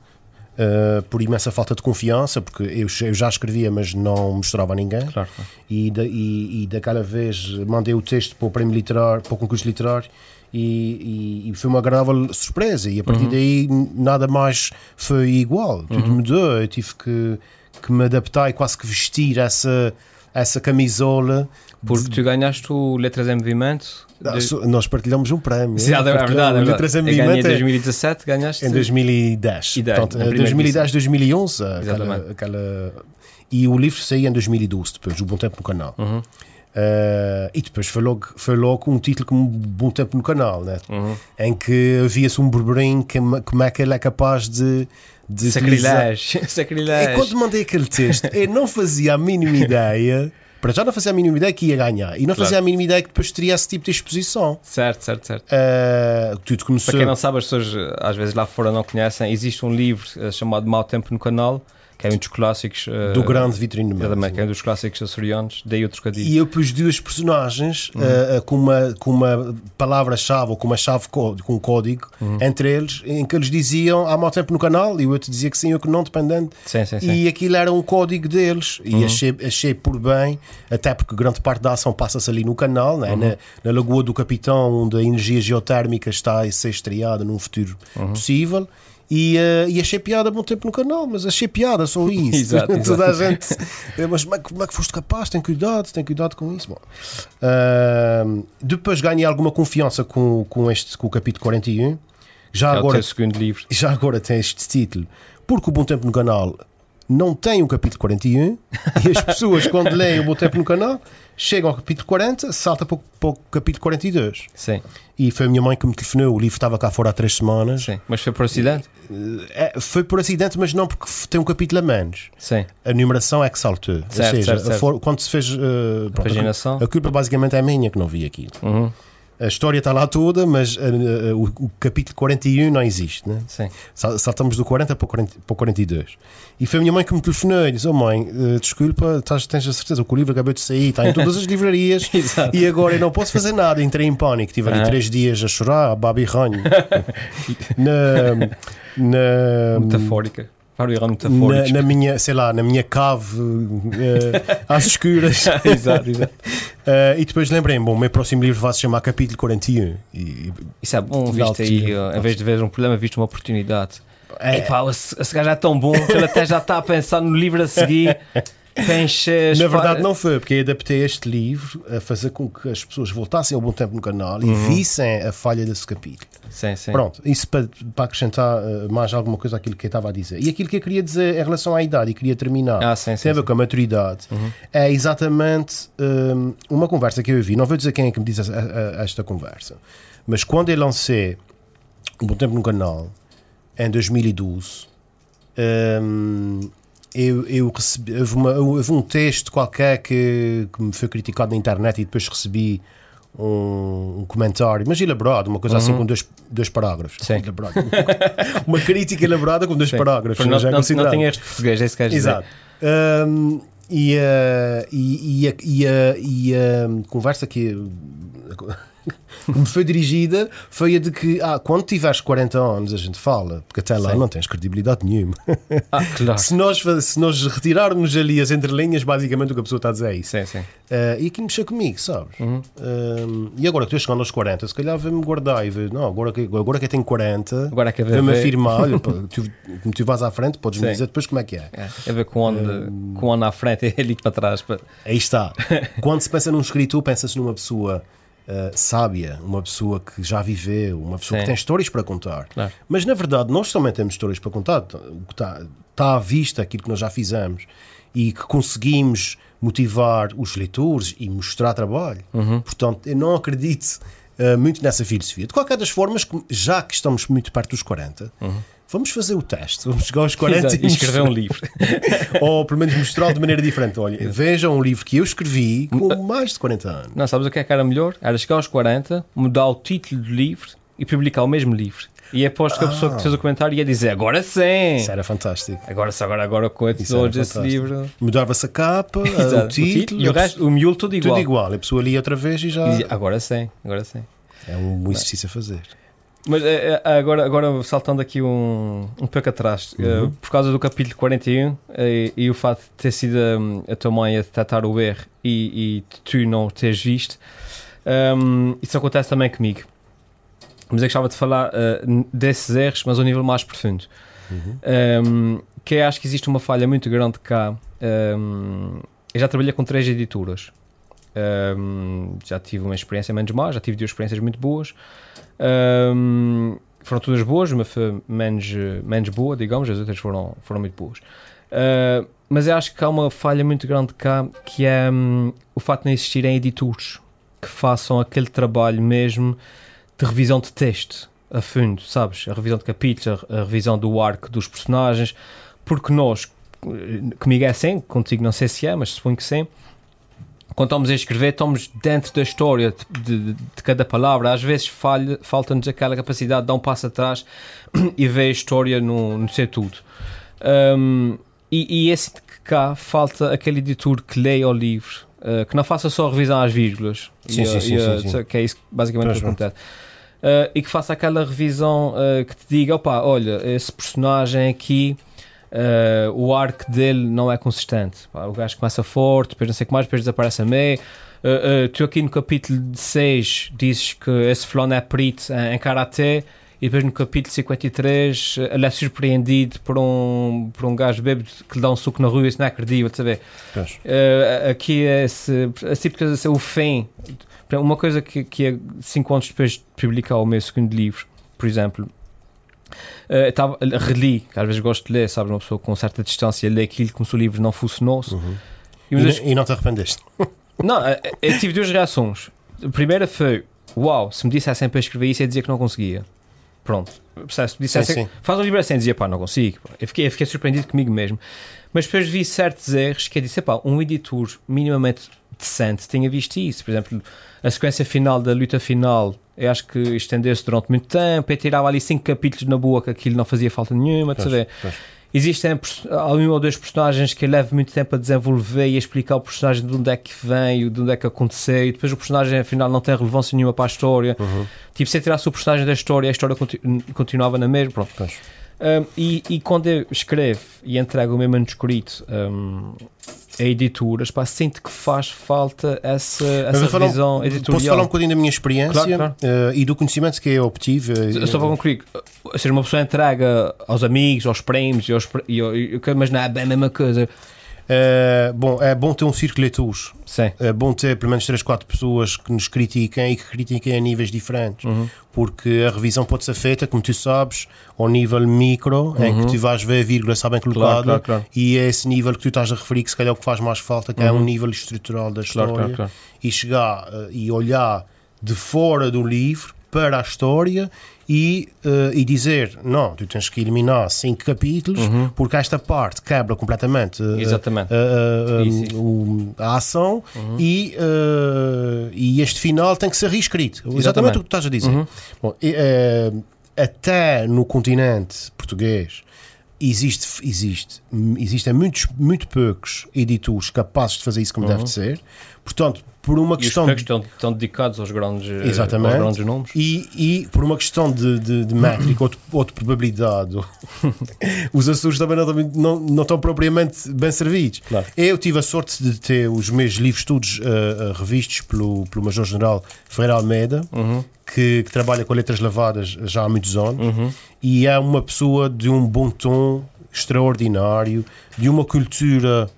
[SPEAKER 2] Uh, por imensa falta de confiança, porque eu, eu, já escrevia, mas não mostrava a ninguém.
[SPEAKER 1] Claro.
[SPEAKER 2] E, da, e, e, daquela vez mandei o texto para o prémio literário, para o concurso literário. E, e, e foi uma agradável surpresa. E a partir uhum. daí nada mais foi igual. Tudo uhum. mudou. Eu tive que, que me adaptar e quase que vestir essa, essa camisola
[SPEAKER 1] porque tu ganhaste o Letras em Movimento.
[SPEAKER 2] De... Nós partilhamos um prémio.
[SPEAKER 1] Sim, é verdade. É verdade. Letras em Movimento. Em 2017, ganhaste.
[SPEAKER 2] Em 2010. E 10, Portanto, 2010, 2011. Aquela, aquela, E o livro saía em 2012, depois, O Bom Tempo no Canal. Uhum. Uh, e depois foi logo, foi logo um título como Bom Tempo no Canal, né? Uhum. em que havia-se um burburinho que, como é que ele é capaz de. de
[SPEAKER 1] Sacrilégio. *laughs* Sacrilégio.
[SPEAKER 2] E quando mandei aquele texto, eu não fazia a mínima *laughs* ideia para já não fazia a mínima ideia que ia ganhar. E não fazia claro. a mínima ideia que depois teria esse tipo de exposição.
[SPEAKER 1] Certo, certo, certo.
[SPEAKER 2] Uh, tudo começou...
[SPEAKER 1] Para quem não sabe, as pessoas às vezes lá fora não conhecem, existe um livro uh, chamado Mau Tempo no Canal, que é um dos clássicos uh,
[SPEAKER 2] do grande Vitorino de
[SPEAKER 1] Melo. que é um dos clássicos açorianos, daí o trocadilho.
[SPEAKER 2] E eu pus duas personagens uhum. uh, com uma, com uma palavra-chave ou com uma chave com um código uhum. entre eles, em que eles diziam há mau tempo no canal e o outro dizia que sim, eu que não, dependendo.
[SPEAKER 1] Sim, sim, sim.
[SPEAKER 2] E aquilo era um código deles e uhum. achei, achei por bem, até porque grande parte da ação passa-se ali no canal, né? na, na Lagoa do Capitão, onde a energia geotérmica está a ser estreada num futuro possível. E, uh, e achei piada bom tempo no canal, mas achei piada só *laughs* isso.
[SPEAKER 1] exato, exato. *laughs*
[SPEAKER 2] Toda a gente. mas como é, como é, que foste capaz? Tem cuidado, tem cuidado com isso. Bom, uh, depois ganhei alguma confiança com, com, este, com o capítulo 41. Já
[SPEAKER 1] é
[SPEAKER 2] agora,
[SPEAKER 1] o segundo livro.
[SPEAKER 2] Já agora tem este título, porque o Bom Tempo no Canal não tem o capítulo 41 e as pessoas, *laughs* quando leem o Bom Tempo no canal, chegam ao capítulo 40, salta para o, para o capítulo 42.
[SPEAKER 1] Sim.
[SPEAKER 2] E foi a minha mãe que me telefonou. O livro estava cá fora há três semanas.
[SPEAKER 1] Sim. Mas foi por acidente?
[SPEAKER 2] É, foi por acidente, mas não porque tem um capítulo a menos.
[SPEAKER 1] Sim.
[SPEAKER 2] A numeração é que saltou.
[SPEAKER 1] Certo,
[SPEAKER 2] Ou seja,
[SPEAKER 1] certo, certo.
[SPEAKER 2] For, quando se fez. Uh,
[SPEAKER 1] pronto, a,
[SPEAKER 2] a culpa basicamente é minha que não vi aquilo.
[SPEAKER 1] Uhum.
[SPEAKER 2] A história está lá toda, mas uh, uh, o, o, capítulo 41 não existe. Né?
[SPEAKER 1] Sim.
[SPEAKER 2] Saltamos do 40 para o, 40, para o 42. E foi a minha mãe que me telefonou e disse: Oh mãe, uh, desculpa, tás, tens a certeza que o livro acabou de sair, está em todas as *laughs* livrarias *laughs* e agora eu não posso fazer nada. Entrei em pânico, estive ali três dias a chorar, a babi ranho. *laughs* na, na,
[SPEAKER 1] Metafórica.
[SPEAKER 2] Na, na, minha, sei lá, na minha cave uh, às escuras. *laughs*
[SPEAKER 1] exato, exato.
[SPEAKER 2] Uh, e depois lembrei-me, bom, o meu próximo livro vai se chamar Capítulo 41. E,
[SPEAKER 1] Isso é bom, viste aí, em vez de ver um problema, viste uma oportunidade. É, Epá, esse, esse gajo é tão bom que ele até já está a pensar no livro a seguir. *laughs* Penches, *laughs*
[SPEAKER 2] Na verdade, não foi, porque adaptei este livro a fazer com que as pessoas voltassem ao bom tempo no canal uhum. e vissem a falha desse capítulo.
[SPEAKER 1] Sim, sim.
[SPEAKER 2] Pronto, isso para, para acrescentar uh, mais alguma coisa àquilo que eu estava a dizer. E aquilo que eu queria dizer em relação à idade, e queria terminar,
[SPEAKER 1] ah, sim,
[SPEAKER 2] tem a ver com a maturidade, uhum. é exatamente um, uma conversa que eu vi. Não vou dizer quem é que me diz a, a esta conversa, mas quando eu lancei o Bom Tempo no canal, em 2012. Um, eu, eu recebi, houve, uma, houve, um texto qualquer que, que, me foi criticado na internet e depois recebi um, um comentário, mas elaborado, uma coisa assim uhum. assim com dois, dois parágrafos.
[SPEAKER 1] Sim. *laughs*
[SPEAKER 2] Elaborado. uma crítica elaborada com dois Sim. parágrafos.
[SPEAKER 1] Não, não, não, não tem este português, é isso que queres
[SPEAKER 2] Exato. Um, e, uh, e, e, a, e, a, e a conversa que me foi dirigida foi a de que ah, quando tiveres 40 anos a gente fala, porque até lá Sim. não tens credibilidade nenhuma.
[SPEAKER 1] Ah, claro.
[SPEAKER 2] se, nós, se nós retirarmos ali as entrelinhas, basicamente o que a pessoa está a dizer é isso.
[SPEAKER 1] Sim, sim.
[SPEAKER 2] Uh, e aqui mexeu comigo, sabes?
[SPEAKER 1] Uhum.
[SPEAKER 2] Uh, e agora que estou chegando aos 40, se calhar vou-me guardar e ver, não, agora que, agora que eu tenho 40,
[SPEAKER 1] agora que
[SPEAKER 2] vou-me afirmar, olha, pá, *laughs* tu, tu vais à frente, podes-me dizer depois como é que é.
[SPEAKER 1] É, é ver com onde, uh, com onde à frente e *laughs* ali para trás. Para...
[SPEAKER 2] Aí está. Quando se pensa num escritor, pensa-se numa pessoa uh, sábia, uma pessoa que já viveu, uma pessoa Sim. que tem histórias para contar.
[SPEAKER 1] Claro.
[SPEAKER 2] Mas na verdade, nós também temos histórias para contar. Está, está à vista aquilo que nós já fizemos e que conseguimos motivar os leitores e mostrar trabalho.
[SPEAKER 1] Uhum.
[SPEAKER 2] Portanto, eu não acredito uh, muito nessa filosofia. De qualquer das formas, já que estamos muito perto dos 40,
[SPEAKER 1] uhum
[SPEAKER 2] vamos fazer o teste, vamos chegar aos 40
[SPEAKER 1] Exato, e escrever um livro. *laughs*
[SPEAKER 2] Ou pelo menos mostrá-lo de maneira diferente. Olha, vejam um livro que eu escrevi com mais de 40 anos.
[SPEAKER 1] Não, sabes o que é que era melhor? Era chegar aos 40, mudar o título do livro e publicar o mesmo livro. E aposto que a pessoa que fez o comentário ia dizer agora sim.
[SPEAKER 2] Isso era fantástico.
[SPEAKER 1] Agora, agora, agora com todos esse livro.
[SPEAKER 2] Mudava-se a capa, *laughs* o título,
[SPEAKER 1] e o, resto, o miolo tudo igual.
[SPEAKER 2] Tudo igual. A pessoa lia outra vez e já.
[SPEAKER 1] E agora sim, agora sim.
[SPEAKER 2] É um exercício a fazer.
[SPEAKER 1] Mas é, é, agora, agora saltando aqui um, um pouco atrás, eh, uhum. uh, por causa do capítulo 41 uh, e, e o fato de ter sido um, a tua mãe a detectar o erro e, e tu não teres visto, um, isso acontece também comigo. Mas eu gostava de falar uh, desses erros, mas a um nível mais profundo.
[SPEAKER 2] Uhum.
[SPEAKER 1] Um, que acho que existe uma falha muito grande cá. Um, eu já trabalhei com três editoras. Um, já tive uma experiência menos má, já tive duas experiências muito boas. Um, foram todas boas, foi menos, menos boa, digamos, as outras foram, foram muito boas. Uh, mas eu acho que há uma falha muito grande cá que é um, o facto de não existirem editores que façam aquele trabalho mesmo de revisão de texto a fundo, sabes? A revisão de capítulos, a, a revisão do arco dos personagens, porque nós, comigo é assim, contigo não sei se é, mas suponho que sim quando estamos a escrever, estamos dentro da história de, de, de cada palavra. Às vezes falta-nos aquela capacidade de dar um passo atrás *clears throat* e ver a história no, no seu tudo. Um, e, e esse que cá falta aquele editor que leia o livro, uh, que não faça só revisão às vírgulas,
[SPEAKER 2] sim,
[SPEAKER 1] e,
[SPEAKER 2] sim, sim,
[SPEAKER 1] e,
[SPEAKER 2] sim, sim.
[SPEAKER 1] que é isso basicamente que acontece. Uh, e que faça aquela revisão uh, que te diga: opa, olha, esse personagem aqui, uh, o arco dele não é consistente. Pá, o gajo começa forte, depois não sei o que mais, depois desaparece a meio. tu aqui no capítulo 6 dizes que esse fulano é perito em, em e depois no capítulo 53 ele é surpreendido por um, por um gajo bêbado que lhe dá um suco na rua e isso não é credível, sabe? Uh, aqui é esse, tipo de coisa, o fim. Uma coisa que, que é 5 anos depois de publicar o meu segundo livro, por exemplo, uh, tava, reli, que às vezes gosto de ler, sabes, uma pessoa com certa distância lê aquilo como se o livro não funcionou
[SPEAKER 2] Uhum. E, e, e, não te arrependeste? *laughs*
[SPEAKER 1] Não, eu, eu tive duas reações. A primeira foi: Uau, se me dissessem para escrever isso, ia dizer que não conseguia. Pronto, se me dissessem, sim, sim. faz um livro assim, dizia pá, não consigo. Eu fiquei, eu fiquei surpreendido comigo mesmo. Mas depois vi certos erros que eu disse: pá, um editor minimamente decente tinha visto isso. Por exemplo, a sequência final da luta final, eu acho que estendeu-se durante muito tempo. Eu tirava ali cinco capítulos na boa que aquilo não fazia falta nenhuma. Pois, de pois. Existem um ou dois personagens que leva muito tempo a desenvolver e a explicar o personagem de onde é que vem, de onde é que aconteceu, e depois o personagem afinal não tem relevância nenhuma para a história. Uhum. Tipo, se tirasse o personagem da história, a história continu continuava na mesma. Pronto. Um, e, e, quando eu escrevo e entrego o meu manuscrito um, a editoras, pá, sinto que faz falta essa, essa falar, visão editorial.
[SPEAKER 2] Posso falar um bocadinho da minha experiência
[SPEAKER 1] claro, claro.
[SPEAKER 2] Uh, e do conhecimento que eu obtive?
[SPEAKER 1] Uh, Só para concluir, ou seja, uma pessoa entrega aos amigos, aos prémios, aos, e, e, mas não é bem a mesma coisa.
[SPEAKER 2] Uh, bom, é bom ter um leitores.
[SPEAKER 1] Sim.
[SPEAKER 2] É bom ter pelo menos 3, 4 pessoas que nos critiquem e que critiquem a níveis diferentes.
[SPEAKER 1] Uhum.
[SPEAKER 2] Porque a revisão pode ser feita, como tu sabes, ao nível micro, uhum. em que tu vais ver a vírgula está bem colocada,
[SPEAKER 1] claro, claro, claro.
[SPEAKER 2] e é esse nível que tu estás a referir que se calhar é o que faz mais falta, que uhum. é um nível estrutural da história, e chegar uh, e olhar de fora do livro para a história e, uh, e dizer não, tu tens que eliminar cinco capítulos
[SPEAKER 1] uhum.
[SPEAKER 2] porque esta parte quebra completamente uh,
[SPEAKER 1] Exatamente.
[SPEAKER 2] Uh, a ação uhum. e, e este final tem que ser reescrito. Exatamente, Exatamente o que tu estás a dizer.
[SPEAKER 1] Uhum.
[SPEAKER 2] Bom, até no continente português existe, existe, existem muitos, muito poucos editores capazes de fazer isso como deve
[SPEAKER 1] uhum.
[SPEAKER 2] ser. Portanto, por uma
[SPEAKER 1] e
[SPEAKER 2] questão.
[SPEAKER 1] Os estão, estão dedicados aos grandes,
[SPEAKER 2] Exatamente.
[SPEAKER 1] Aos grandes nomes.
[SPEAKER 2] E, e por uma questão de, de, de métrica ou de, ou de probabilidade, *laughs* os Açores também não, não, não estão propriamente bem servidos.
[SPEAKER 1] Claro.
[SPEAKER 2] Eu tive a sorte de ter os meus livros todos uh, uh, revistos pelo, pelo Major-General Ferreira Almeida,
[SPEAKER 1] uhum.
[SPEAKER 2] que, que, trabalha com letras lavadas já há muitos anos,
[SPEAKER 1] uhum.
[SPEAKER 2] e é uma pessoa de um bom tom extraordinário, de uma cultura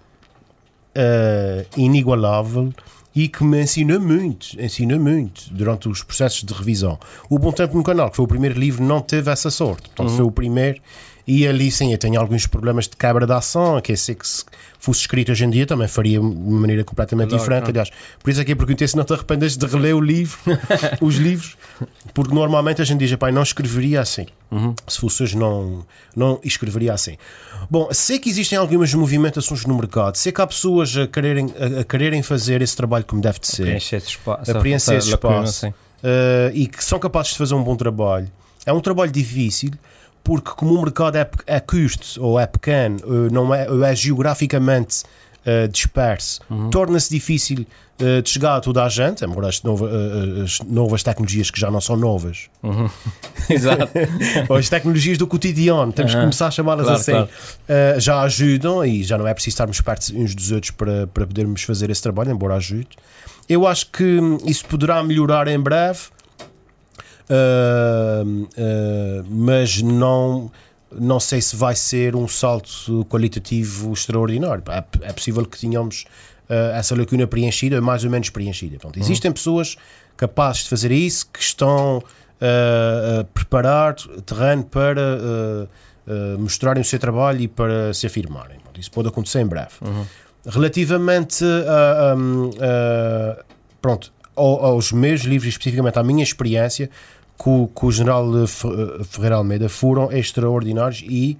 [SPEAKER 2] uh, inigualável e que me ensina muito, ensina muito durante os processos de revisão. O Bom Tempo no Canal, que foi o primeiro livro, não teve essa sorte. Portanto,
[SPEAKER 1] uhum.
[SPEAKER 2] foi o primeiro. E ali, sim, eu tenho alguns problemas de quebra de ação, que é sei que se fosse escrito hoje em dia também faria de uma maneira completamente
[SPEAKER 1] claro,
[SPEAKER 2] diferente.
[SPEAKER 1] Claro.
[SPEAKER 2] Aliás, por isso é que eu perguntei se não te arrependes de reler o livro, *laughs* *laughs* os livros, porque normalmente a gente diz, pai, não escreveria assim.
[SPEAKER 1] Uhum.
[SPEAKER 2] Se fosse hoje, não, não escreveria assim. Bom, sei que existem algumas movimentações no mercado, sei que há pessoas a quererem, a, a quererem fazer esse trabalho como deve de ser,
[SPEAKER 1] a preencher esse espaço,
[SPEAKER 2] preencher esse espaço uh, e que são capazes de fazer um bom trabalho. É um trabalho difícil porque, como o mercado é, é custo ou é pequeno, uh, não é, ou é geograficamente uh, disperso,
[SPEAKER 1] uhum.
[SPEAKER 2] torna-se difícil uh, de chegar a toda a gente, embora as, nova, uh, as novas tecnologias que já não são novas.
[SPEAKER 1] Uhum. *laughs* Exato.
[SPEAKER 2] As tecnologias do cotidiano, temos uhum. que começar a chamá-las
[SPEAKER 1] claro,
[SPEAKER 2] assim,
[SPEAKER 1] claro.
[SPEAKER 2] uh, já ajudam e já não é preciso estarmos perto uns dos outros para, para podermos fazer esse trabalho, embora ajude. Eu acho que isso poderá melhorar em breve, mas não não sei se vai ser um salto qualitativo extraordinário. É, é possível que tenhamos uh, essa lacuna preenchida, mais ou menos preenchida. Portanto,
[SPEAKER 1] uhum.
[SPEAKER 2] existem pessoas capazes de fazer isso, que estão uh, a preparar terreno para uh, mostrarem o seu trabalho e para se afirmarem. Portanto, isso pode acontecer em breve.
[SPEAKER 1] Uhum.
[SPEAKER 2] Relativamente a, a, pronto, aos meus livros, especificamente à minha experiência, com, com o general Ferreira Almeida foram extraordinários e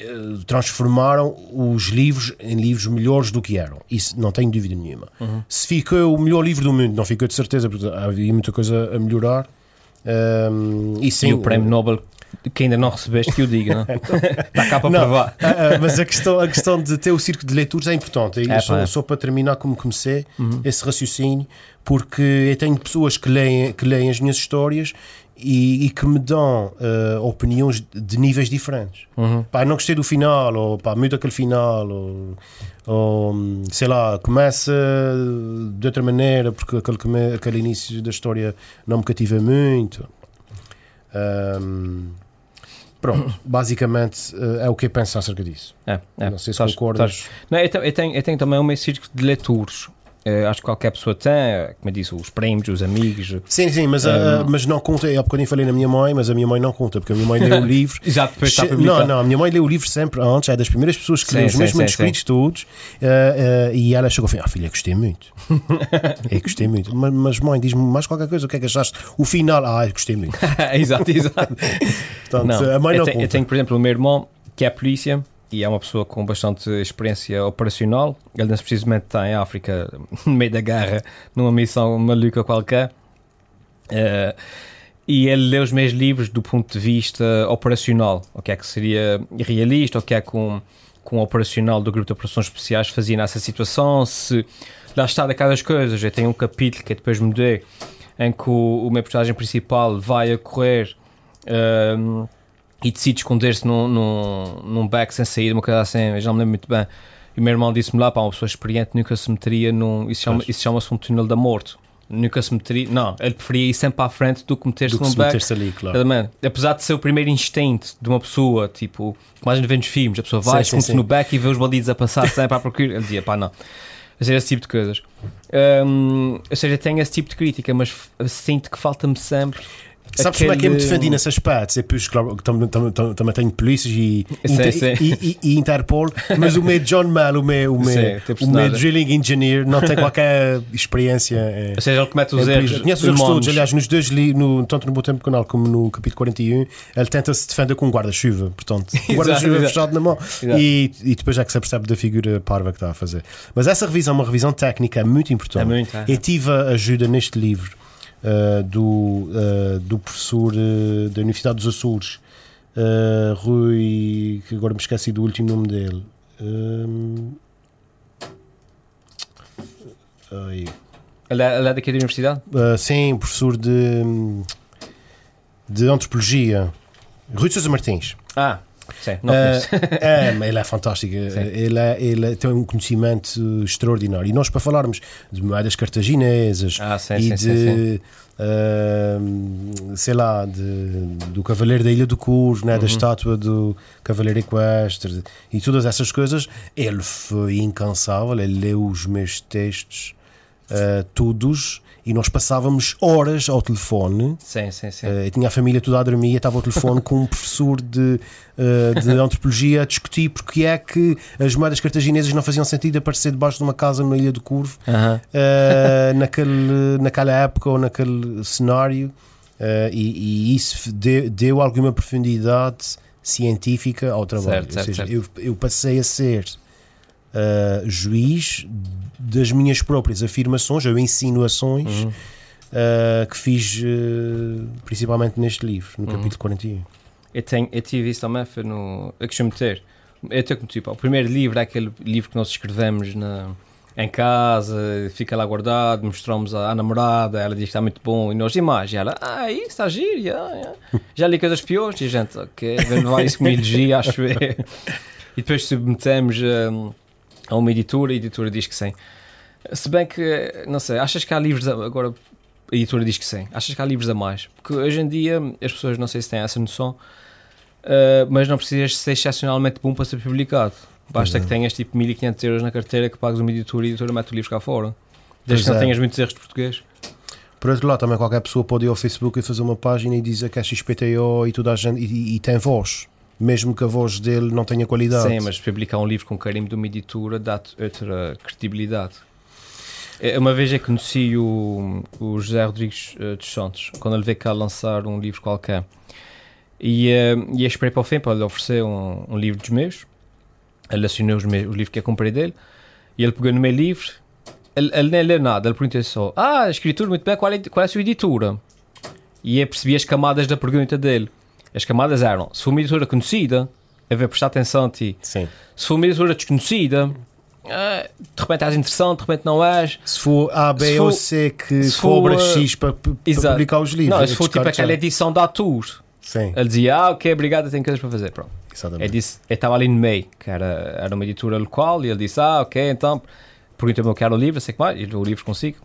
[SPEAKER 2] uh, transformaram os livros em livros melhores do que eram. Isso não tenho dúvida nenhuma.
[SPEAKER 1] Uhum.
[SPEAKER 2] Se ficou o melhor livro do mundo, não ficou de certeza, porque havia muita coisa a melhorar. Um, e sim,
[SPEAKER 1] e o prémio Nobel que ainda não recebeste que eu diga, não? *laughs* Está cá para não, provar.
[SPEAKER 2] Uh, mas a questão, a questão de ter o circo de leituras é importante. É, só, é. só, para terminar como comecei uhum. esse raciocínio, porque eu tenho pessoas que leem, que leem as minhas histórias e, e que me dão uh, opiniões de níveis diferentes. Uhum. Pá, não gostei do final, ou pá, muito aquele final, ou, ou sei lá, começa de outra maneira porque aquele, aquele início da história não me cativa muito. Um, pronto, *clears throat* basicamente uh, é o que eu penso acerca disso.
[SPEAKER 1] É, é.
[SPEAKER 2] Não sei se concordas.
[SPEAKER 1] Não, eu, tenho, eu tenho também um círculo de leitores Uh, acho que qualquer pessoa tem, como eu disse, os primos, os amigos.
[SPEAKER 2] Sim, sim, mas, um, uh, mas não conta. Há bocadinho falei na minha mãe, mas a minha mãe não conta, porque a minha mãe lê o *laughs* livro.
[SPEAKER 1] Exato, depois está
[SPEAKER 2] Não, não, a minha mãe lê o livro sempre antes, é das primeiras pessoas que lê os meus manuscritos todos. Uh, e ela chegou e falou: Ah, filha, gostei muito. é, *laughs* gostei muito. Mas, mas mãe, diz-me mais qualquer coisa, o que é que achaste? O final, ah, gostei muito. *laughs*
[SPEAKER 1] exato, exato.
[SPEAKER 2] Portanto, não, a mãe não
[SPEAKER 1] eu, tenho, eu tenho, por exemplo, o meu irmão, que é polícia e é uma pessoa com bastante experiência operacional. Ele, nesse precisamente, está em África, *laughs* no meio da guerra, numa missão maluca qualquer. Uh, e ele lê os meus livros do ponto de vista operacional, o que é que seria realista, o que é que um, com um operacional do grupo de operações especiais fazia nessa situação, se lá está daquelas coisas. Eu tenho um capítulo que depois mudei em que o, o meu personagem principal vai a correr. Uh, e decide esconder-se num, num, num beco sem saída, uma coisa assim, já me lembro muito bem. E o meu irmão disse-me lá, pá, uma pessoa experiente nunca se meteria num. Isso chama-se chama um túnel da morte. Nunca se meteria. Não, ele preferia ir sempre à frente do que meter-se num beco.
[SPEAKER 2] Meter ali, claro.
[SPEAKER 1] Apesar de ser o primeiro instinto de uma pessoa, tipo, mais nos vemos filmes, a pessoa vai, esconde-se no beco e vê os bandidos a passar sempre à procura. Ele dizia, pá, não. Ou seja, esse tipo de coisas. Um, ou seja, tenho esse tipo de crítica, mas sinto que falta-me sempre
[SPEAKER 2] Sabes como é que eu me defendi nesse aspecto? É pois, claro, também tenho polícias e, e, Interpol, mas o meu John Mell, o meu, o meu, o meu drilling engineer, não tem qualquer *laughs* experiência. É,
[SPEAKER 1] Ou seja, ele comete os é, erros.
[SPEAKER 2] Conhece os erros todos, aliás, nos dois, no, tanto no meu tempo canal como no capítulo 41, ele tenta se defender com um guarda-chuva, portanto, *laughs* um guarda-chuva fechado na mão e, e depois é que se percebe da figura parva que está a fazer. Mas essa revisão, uma revisão técnica, é muito importante. É muito, é. Eu tive ajuda neste livro uh, do, uh, do professor uh, da Universidade dos Açores, Rui, que agora me esqueci do último nome dele.
[SPEAKER 1] Aí. Ele é, ele é daqui da universidade?
[SPEAKER 2] sim, professor de, de antropologia. Rui de Sousa Martins.
[SPEAKER 1] Ah, Sim, não uh, *laughs*
[SPEAKER 2] é, ele é fantástico. Ele, é, ele tem um conhecimento extraordinário. E nós, para falarmos de moedas cartaginesas
[SPEAKER 1] ah, sim,
[SPEAKER 2] e
[SPEAKER 1] sim,
[SPEAKER 2] de. Uh, sei lá, de, do Cavaleiro da Ilha do Cur, né, uhum. da estátua do Cavaleiro Equestre e todas essas coisas, ele foi incansável. Ele leu os meus textos uh, todos e nós passávamos horas ao telefone.
[SPEAKER 1] Sim, sim, sim.
[SPEAKER 2] Uh, tinha a família toda a dormir e estava ao telefone com um professor de, uh, de *laughs* antropologia a discutir porque é que as moedas cartaginesas não faziam sentido aparecer debaixo de uma casa na Ilha do Curvo uh -huh. uh, naquele, naquela época ou naquele cenário. E, e, isso deu, deu alguma profundidade científica ao trabalho. Certo, Ou seja, certo. Eu, eu passei a ser uh, juiz das minhas próprias afirmações ou insinuações uhum. uh, que fiz uh, principalmente neste livro, no uhum. capítulo 41.
[SPEAKER 1] Eu, tenho, eu tive isso também, foi no. Eu costumo ter. Eu tenho tipo, o primeiro livro é aquele livro que nós escrevemos na, em casa, fica lá guardado, mostramos à, à, namorada, ela diz que está muito bom, e nós imagem, ela, ah, isso está giro, yeah, *laughs* yeah. já li coisas piores, e a gente, ok, vai isso como elogia, acho eu. *laughs* e depois submetemos. Um, a uma editora, a editora diz que sim. Se bem que, não sei, achas que há livros. A, agora, a editora diz que sim. Achas que há livros a mais? Porque hoje em dia as pessoas não sei se têm essa noção, uh, mas não precisas ser excepcionalmente bom para ser publicado. Basta que tenhas tipo 1500 euros na carteira que pagues uma editora e a editora mete o livro cá fora. Desde pois que é. não tenhas muitos erros de português.
[SPEAKER 2] Por outro lado, também qualquer pessoa pode ir ao Facebook e fazer uma página e dizer que é XPTO e toda a gente e, e tem voz mesmo que a voz dele não tenha qualidade.
[SPEAKER 1] Sim, mas publicar um livro com carimbo de uma editora dá-te outra credibilidade. É, uma vez eu conheci o, o José Rodrigues uh, dos Santos, quando ele veio cá lançar um livro qualquer. E, uh, e esperei para o fim para lhe oferecer um, um livro dos meus. Ele assinou os meus, o livro que eu comprei dele. E ele pegou no meu livro. Ele, ele nem lê nada, ele perguntou só: Ah, escritura, muito bem, qual é, qual é a sua editora? E eu percebi as camadas da pergunta dele. As camadas eram, se for uma editora conhecida, a ver, prestar atenção a ti.
[SPEAKER 2] Sim.
[SPEAKER 1] Se for uma editora desconhecida, ah, de repente és interessante, de repente não és.
[SPEAKER 2] Se for A, B se ou C que cobra for, X para, para publicar os livros.
[SPEAKER 1] Não, se for tipo aquela edição da Tour,
[SPEAKER 2] Sim.
[SPEAKER 1] ele dizia, ah, ok, obrigado, tenho coisas para fazer. Pronto.
[SPEAKER 2] Exatamente.
[SPEAKER 1] Ele disse, eu estava ali no meio, que era, era uma editora local, e ele disse, ah, ok, então, pergunta-me o que era o livro, sei que mais, e o livro consigo.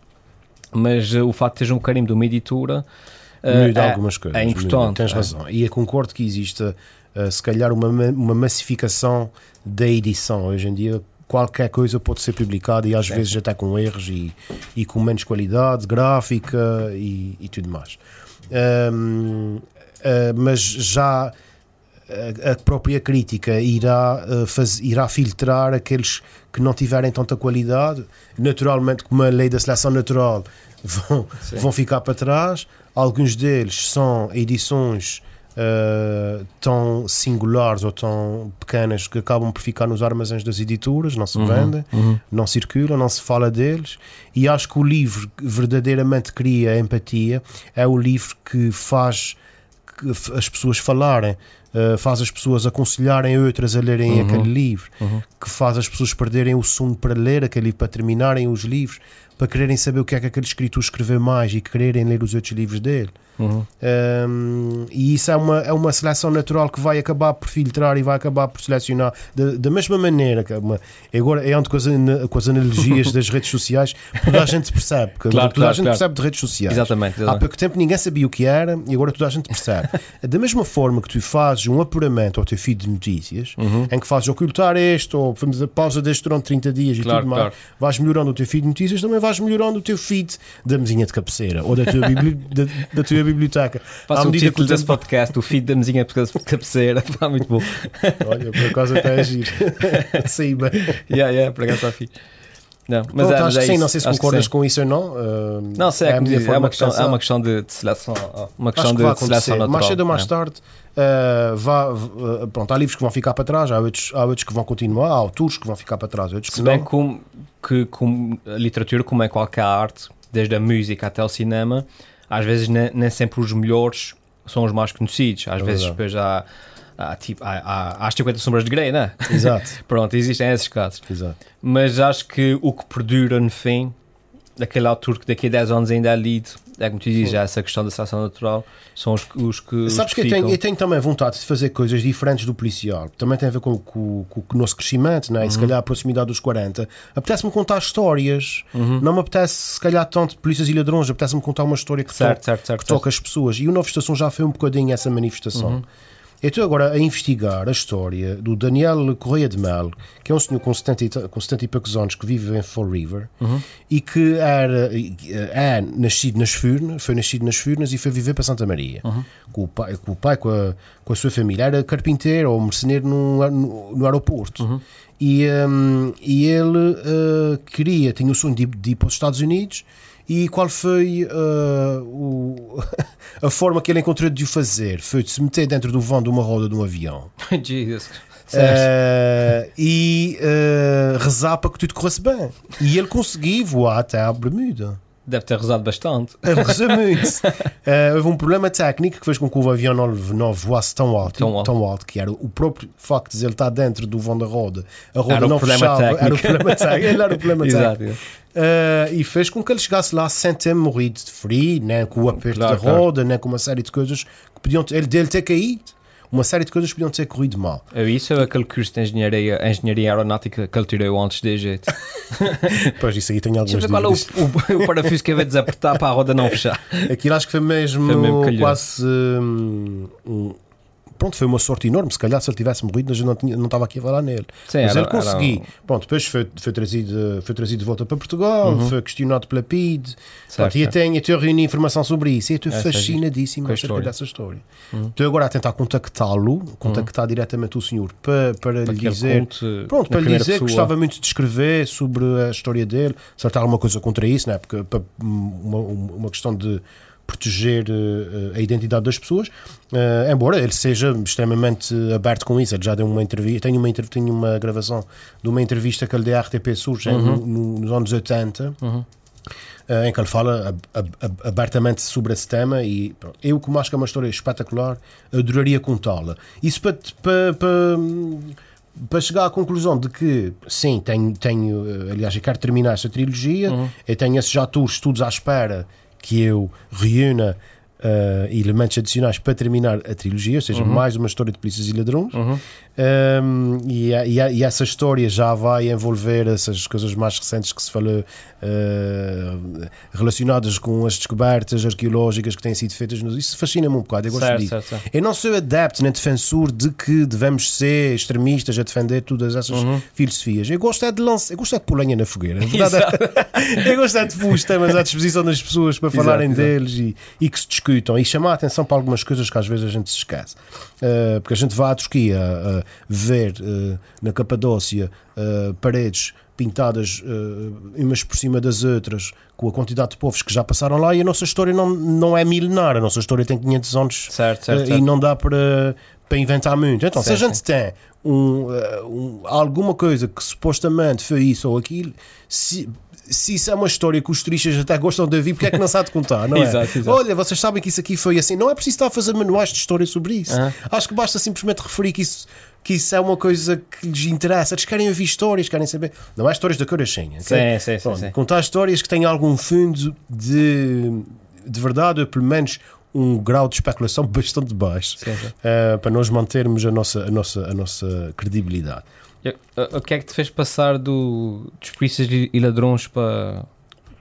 [SPEAKER 1] Mas uh, o facto de teres um carimbo de uma editora.
[SPEAKER 2] Uh, muda é, algumas coisas.
[SPEAKER 1] É importante.
[SPEAKER 2] Tens
[SPEAKER 1] é.
[SPEAKER 2] razão. E eu concordo que exista, uh, se calhar, uma, uma massificação da edição. Hoje em dia, qualquer coisa pode ser publicada e às vezes já está com erros e, e com menos qualidade gráfica e, e tudo mais. Um, uh, mas já a, própria crítica irá, uh, faz, irá filtrar aqueles que não tiverem tanta qualidade. Naturalmente, como a lei da seleção natural, *laughs* vão, vão ficar para trás. Alguns deles são edições uh, tão singulares ou tão pequenas que acabam por ficar nos armazéns das editoras, não se uhum, vendem, uhum. não circulam, não se fala deles. E acho que o livro que verdadeiramente cria empatia é o livro que faz as pessoas falarem uh, faz as pessoas aconselharem outras a lerem uhum. aquele livro, uhum. que faz as pessoas perderem o sono para ler aquele livro, para terminarem os livros, para quererem saber o que é que aquele escritor escreveu mais e quererem ler os outros livros dele. Uhum. Um, e isso é uma, é uma seleção natural que vai acabar por filtrar e vai acabar por selecionar da, da mesma maneira que é uma, agora é onde com as, com as analogias *laughs* das redes sociais toda a gente percebe que
[SPEAKER 1] claro,
[SPEAKER 2] toda
[SPEAKER 1] claro,
[SPEAKER 2] a gente
[SPEAKER 1] claro.
[SPEAKER 2] percebe de redes sociais
[SPEAKER 1] exatamente, exatamente,
[SPEAKER 2] há pouco tempo ninguém sabia o que era e agora toda a gente percebe *laughs* da mesma forma que tu fazes um apuramento ao teu feed de notícias
[SPEAKER 1] uhum.
[SPEAKER 2] em que fazes ocultar este ou a pausa deste durante 30 dias e tudo mais vais melhorando o teu feed de notícias também vais melhorando o teu feed da mesinha de cabeceira ou da tua, *laughs* bibli da, da tua biblioteca.
[SPEAKER 1] Faça o título desse podcast, o feed da mesinha de cabeceira. *laughs* Está muito bom.
[SPEAKER 2] Olha, por acaso até agir. *laughs* Saí bem.
[SPEAKER 1] Yeah, yeah, por acaso está Não,
[SPEAKER 2] mas, Pronto, é, acho que é sim, não sei se concordas com isso ou não. Uh,
[SPEAKER 1] não sei, é, é, é, uma, questão, é uma questão de, de seleção, uma questão de, de seleção natural.
[SPEAKER 2] Mais cedo ou mais é. tarde, uh, vá, uh, pronto, há livros que vão ficar para trás, há outros, há outros que vão continuar, há autores que vão ficar para trás, outros
[SPEAKER 1] se
[SPEAKER 2] que
[SPEAKER 1] bem
[SPEAKER 2] não.
[SPEAKER 1] Como, que como a literatura, como é qualquer arte, desde a música até o cinema, às vezes nem, nem sempre os melhores são os mais conhecidos. Às é vezes depois há, há, tipo, há, há, há as 50 sombras de Grey, não é?
[SPEAKER 2] Exato. *laughs*
[SPEAKER 1] Pronto, existem esses casos.
[SPEAKER 2] Exato.
[SPEAKER 1] Mas acho que o que perdura no fim, daquele autor que daqui a 10 anos ainda é lido, é como tu dizes, essa questão da seleção natural, são os, os que.
[SPEAKER 2] Sabes
[SPEAKER 1] os que,
[SPEAKER 2] que eu, tenho, eu tenho, também vontade de fazer coisas diferentes do policial. Também tem a ver com, com, com o nosso crescimento, né? e se uhum. calhar a proximidade dos 40. Apetece-me contar histórias.
[SPEAKER 1] Uhum.
[SPEAKER 2] Não me apetece, se calhar, tanto de Polícias e Ladrões, apetece-me contar uma história que,
[SPEAKER 1] certo, to certo, certo,
[SPEAKER 2] que toca as pessoas. E o Nova Estação já foi um bocadinho essa manifestação. Uhum. Eu estou agora a investigar a história do Daniel Correia de Mel, que é um senhor com 70, com 70 e poucos anos que vive em Fall River
[SPEAKER 1] uhum.
[SPEAKER 2] e que era, é nascido nas Furnas, foi nascido nas Furnas e foi viver para Santa Maria.
[SPEAKER 1] Uhum.
[SPEAKER 2] Com o pai, com, o pai com, a, com a sua família. Era carpinteiro ou merceneiro no, no, no aeroporto.
[SPEAKER 1] Uhum.
[SPEAKER 2] E, um, e ele uh, queria, tinha o sonho de, de ir para os Estados Unidos e qual foi uh, o, *laughs* a forma que ele encontrou de o fazer? Foi de se meter dentro do vão de uma roda de um avião. *laughs*
[SPEAKER 1] Jesus.
[SPEAKER 2] Uh, e uh, rezar para que tudo corresse bem. E ele conseguiu voar até a Bermuda.
[SPEAKER 1] Deve ter rezado bastante.
[SPEAKER 2] Rezou muito. uh, *laughs* houve um problema técnico que fez com que o avião não, não voasse tão alto, tão alto. tão alto, que era o próprio facto de ele estar dentro do vão da roda. A roda
[SPEAKER 1] era
[SPEAKER 2] não
[SPEAKER 1] fechava.
[SPEAKER 2] Técnico. Era o problema técnico. Ele era o problema *laughs*
[SPEAKER 1] técnico.
[SPEAKER 2] Exato. Uh, e fez com que ele chegasse lá sem ter morrido de frio, nem com o aperto claro, da roda, claro. nem com uma série de coisas que podiam ter, ele dele ter caído. Uma série de coisas que podiam ter corrido mal.
[SPEAKER 1] É isso ou aquele curso de engenharia, engenharia aeronáutica que ele tirou antes de Egito? *laughs*
[SPEAKER 2] pois isso aí tem algumas
[SPEAKER 1] Qual é o, o, o parafuso que ia desapertar para a roda não fechar? *laughs*
[SPEAKER 2] Aquilo acho que foi mesmo, foi mesmo quase um, um pronto, foi uma sorte enorme. Se calhar se ele tivesse morrido, eu não, tinha, não estava aqui a falar nele.
[SPEAKER 1] Sim,
[SPEAKER 2] Mas
[SPEAKER 1] era,
[SPEAKER 2] ele conseguiu.
[SPEAKER 1] Era...
[SPEAKER 2] Pronto, depois foi, foi, trazido, foi trazido de volta para Portugal,
[SPEAKER 1] uhum.
[SPEAKER 2] foi questionado pela PID.
[SPEAKER 1] Certo,
[SPEAKER 2] e até, até eu reuni informação sobre isso. E eu estou é, fascinadíssimo acerca dessa história.
[SPEAKER 1] Uhum.
[SPEAKER 2] Estou agora a tentar contactá-lo, contactar uhum. diretamente o senhor para, para, para lhe dizer. Pronto, para lhe dizer que gostava muito de escrever sobre a história dele. Se ele tem alguma coisa contra isso, né? porque para uma, uma questão de proteger uh, a identidade das pessoas, uh, embora ele seja extremamente aberto com isso. Ele já deu uma entrevista, tenho uma, tenho uma gravação de uma entrevista que ele deu à RTP Surge
[SPEAKER 1] uhum.
[SPEAKER 2] no, no, nos anos 80.
[SPEAKER 1] Uhum.
[SPEAKER 2] uh, em que ele fala ab, ab, abertamente sobre esse tema e pronto, eu como acho que é uma história espetacular adoraria contá-la isso para, para, para, para, chegar à conclusão de que sim, tenho, tenho aliás eu quero terminar esta trilogia uhum. eu tenho esses atores todos à espera que eu reúna uh, elementos adicionais para terminar a trilogia, ou seja, uhum. mais uma história de polícias e ladrões. Uhum. Um, e, e, e, essa história já vai envolver essas coisas mais recentes que se falou uh, relacionadas com as descobertas arqueológicas que têm sido feitas. Isso fascina-me um bocado. Eu gosto certo, disso. Certo, certo. Eu não sou adepto nem defensor de que devemos ser extremistas a defender todas essas uhum. filosofias. Eu gosto é de lançar, eu gosto é de pôr lenha na fogueira. *laughs* eu gosto é de pôr os temas à disposição das pessoas para falarem exato, deles E, e que se discutam e chamar a atenção para algumas coisas que às vezes a gente se esquece. Uh, porque a gente vai à Turquia. Uh, ver uh, na Capadócia uh, paredes pintadas uh, umas por cima das outras, com a quantidade de povos que já passaram lá, e a nossa história não, não é milenar, a nossa história tem 500 anos
[SPEAKER 1] certo, certo, certo.
[SPEAKER 2] e não dá para, para inventar muito. Então, certo, se a gente tem um, um, alguma coisa que supostamente foi isso ou aquilo, se, se isso é uma história que os turistas até gostam de ouvir, porque é que não sabe de contar, não *laughs* é? exato, exato. Olha, vocês sabem que isso aqui foi assim. Não é preciso estar a fazer manuais de história sobre isso. Acho que basta simplesmente referir que isso que isso é uma coisa que lhes interessa. Eles querem ouvir histórias, querem saber. Não é histórias da Corachinha.
[SPEAKER 1] Okay? Sim, sim, Pronto, sim,
[SPEAKER 2] Contar histórias que têm algum fundo de, de verdade, ou pelo menos um grau de especulação *laughs* bastante baixo sim, sim. Uh, para nós mantermos a nossa, a nossa, a nossa credibilidade.
[SPEAKER 1] O que é que te fez passar do, dos polícias e ladrões para,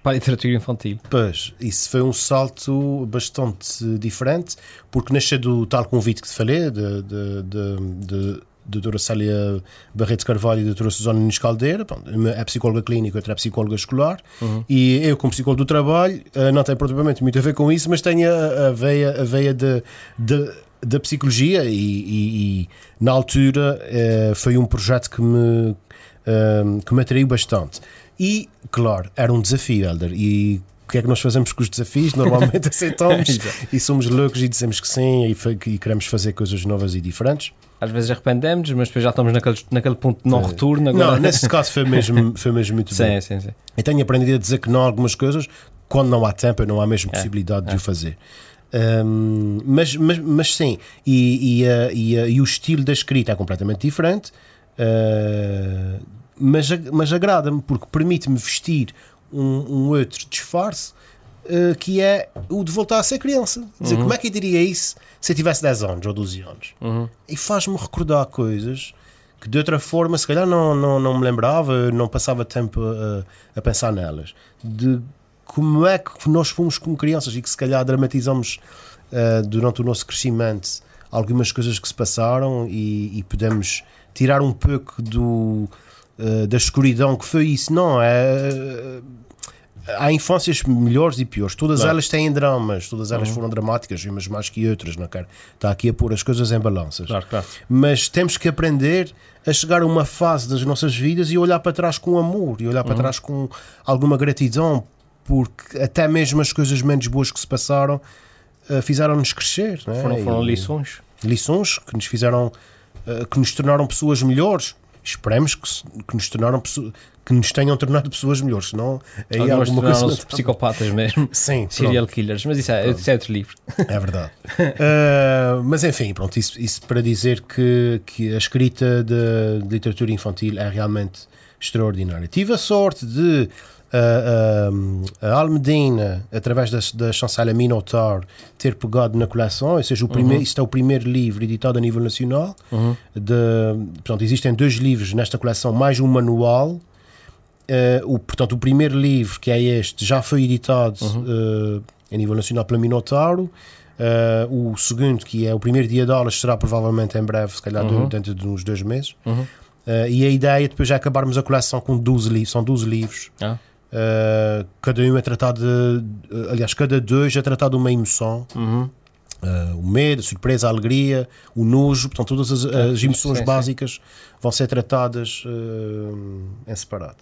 [SPEAKER 1] para a literatura infantil.
[SPEAKER 2] Pois, isso foi um salto bastante diferente, porque nasceu do tal convite que te falei, de, de, de, de doutora Célia Barreto Carvalho e doutora Susana Nunes Caldeira, uma é psicóloga clínica, outra é psicóloga escolar, uhum. e eu, como psicólogo do trabalho, eh, não tenho propriamente muito a ver com isso, mas tenho a, veia, a veia de, de da psicologia e, e, e, na altura eh, foi um projeto que me, eh, que me atraiu bastante. E, claro, era um desafio, Helder. E que é que nós fazemos com os desafios? Normalmente *laughs* aceitamos e somos loucos e dizemos que sim e, e, queremos fazer coisas novas e diferentes.
[SPEAKER 1] Às vezes arrependemos, mas depois já estamos naquele, naquele ponto de não retorno. Agora...
[SPEAKER 2] Não, nesse caso foi mesmo, *laughs* foi mesmo muito
[SPEAKER 1] sim,
[SPEAKER 2] bom.
[SPEAKER 1] Sim, sim.
[SPEAKER 2] E tenho aprendido a dizer que não algumas coisas quando não há tempo, não há mesmo é, possibilidade é. de o fazer. Um, mas, mas, mas sim, e, e, e, e, o estilo da escrita é completamente diferente. Uh, mas, mas agrada-me porque permite-me vestir um, um, outro disfarce uh, que é o de voltar a ser criança. Dizer, uhum. como é que eu diria isso se eu tivesse 10 anos ou 12 anos? Uhum. E faz-me recordar coisas que de outra forma, se calhar, não, não, não me lembrava, não passava tempo a, a pensar nelas. De como é que nós fomos como crianças e que se calhar dramatizamos uh, durante o nosso crescimento algumas coisas que se passaram e, e podemos tirar um pouco do eh, da escuridão que foi isso. Não, é. Há infâncias melhores e piores, todas claro. elas têm dramas, todas elas uhum. foram dramáticas, umas mais que outras, não quero Está aqui a pôr as coisas em balanças.
[SPEAKER 1] Claro, claro.
[SPEAKER 2] Mas temos que aprender a chegar a uma fase das nossas vidas e olhar para trás com amor e olhar para uhum. trás com alguma gratidão, porque até mesmo as coisas menos boas que se passaram uh, fizeram-nos crescer.
[SPEAKER 1] É? Foram, foram lições.
[SPEAKER 2] Lições que nos fizeram, uh, que nos tornaram pessoas melhores esperemos que, que, nos tornaram que nos tenham tornado pessoas melhores, senão
[SPEAKER 1] aí há alguma coisa. Psicopatas mesmo, *laughs*
[SPEAKER 2] Sim,
[SPEAKER 1] serial killers, mas isso é, isso é outro livro.
[SPEAKER 2] É verdade. uh, *laughs* mas enfim, pronto, isso, isso para dizer que, que a escrita de, de literatura infantil é realmente extraordinária. Tive a sorte de a, a, Almedina, através da, da chancela Minotaur, ter pegado na coleção, ou seja, o primeiro, uhum. isto é o primeiro livro editado a nível nacional. Uhum. De, portanto, existem dois livros nesta coleção, mais um manual. Uh, o, portanto, o primeiro livro, que é este, já foi editado uhum. uh, a nível nacional pela Minotauro. Uh, o segundo, que é o primeiro dia de aulas, será provavelmente em breve, se calhar uhum. dentro de uns dois meses. Uhum. Uh, e a ideia depois é acabarmos a coleção com 12 livros, são 12 livros. Ah. Uh, cada um é tratado de, aliás, cada dois é tratado de uma emoção. Uhum. Uh, o medo, a surpresa, a alegria, o nojo, portanto, todas as, as emoções sim, básicas sim. vão ser tratadas uh, em separado.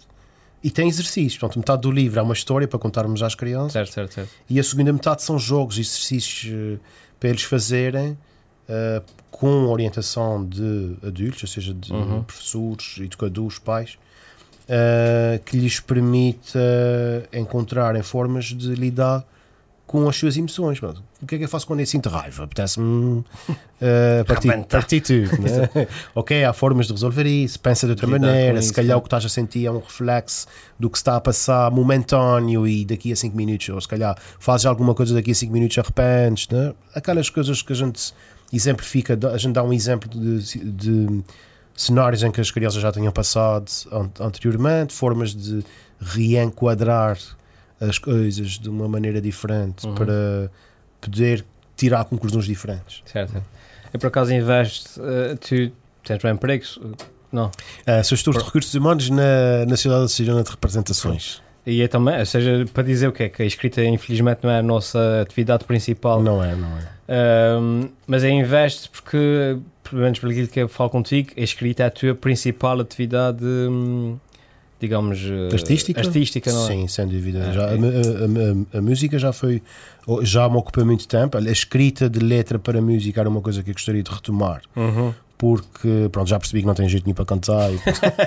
[SPEAKER 2] E tem exercícios, portanto, metade do livro é uma história para contarmos às crianças,
[SPEAKER 1] certo, certo, certo.
[SPEAKER 2] e a segunda metade são jogos, exercícios uh, para eles fazerem com orientação de adultos, ou seja, de uhum. professores, educadores, pais, uh, que lhes permita encontrarem formas de lidar com as suas emoções. O que é que eu faço quando eu sinto raiva? Apetece-me *laughs* uh, partir, partir tudo. Né? *laughs* ok, há formas de resolver isso, pensa de outra Lidar maneira. Se calhar né? o que estás a sentir é um reflexo do que está a passar momentâneo e daqui a 5 minutos, ou se calhar fazes alguma coisa daqui a 5 minutos arrependes. Né? Aquelas coisas que a gente exemplifica, a gente dá um exemplo de, de cenários em que as crianças já tinham passado anteriormente, formas de reenquadrar as coisas de uma maneira diferente uhum. para poder tirar conclusões diferentes.
[SPEAKER 1] Certo. E por acaso investes, uh, tu tens um emprego? Não.
[SPEAKER 2] Uh, sou gestor de recursos humanos na, na Cidade de Sirena de Representações.
[SPEAKER 1] E é também, ou seja, para dizer o que é que a escrita infelizmente não é a nossa atividade principal.
[SPEAKER 2] Não é, não é.
[SPEAKER 1] Uh, mas é investe porque, pelo menos pelo que eu falo contigo, a escrita é a tua principal atividade. Hum, digamos,
[SPEAKER 2] eh, artística,
[SPEAKER 1] artística não
[SPEAKER 2] é? Sim, sem dúvida. É, já, a, a, a, a, música já foi, já me ocupou muito tempo. A escrita de letra para música era uma coisa que eu gostaria de retomar. Uhum. Porque, pronto, já percebi que não tem jeito nenhum para cantar.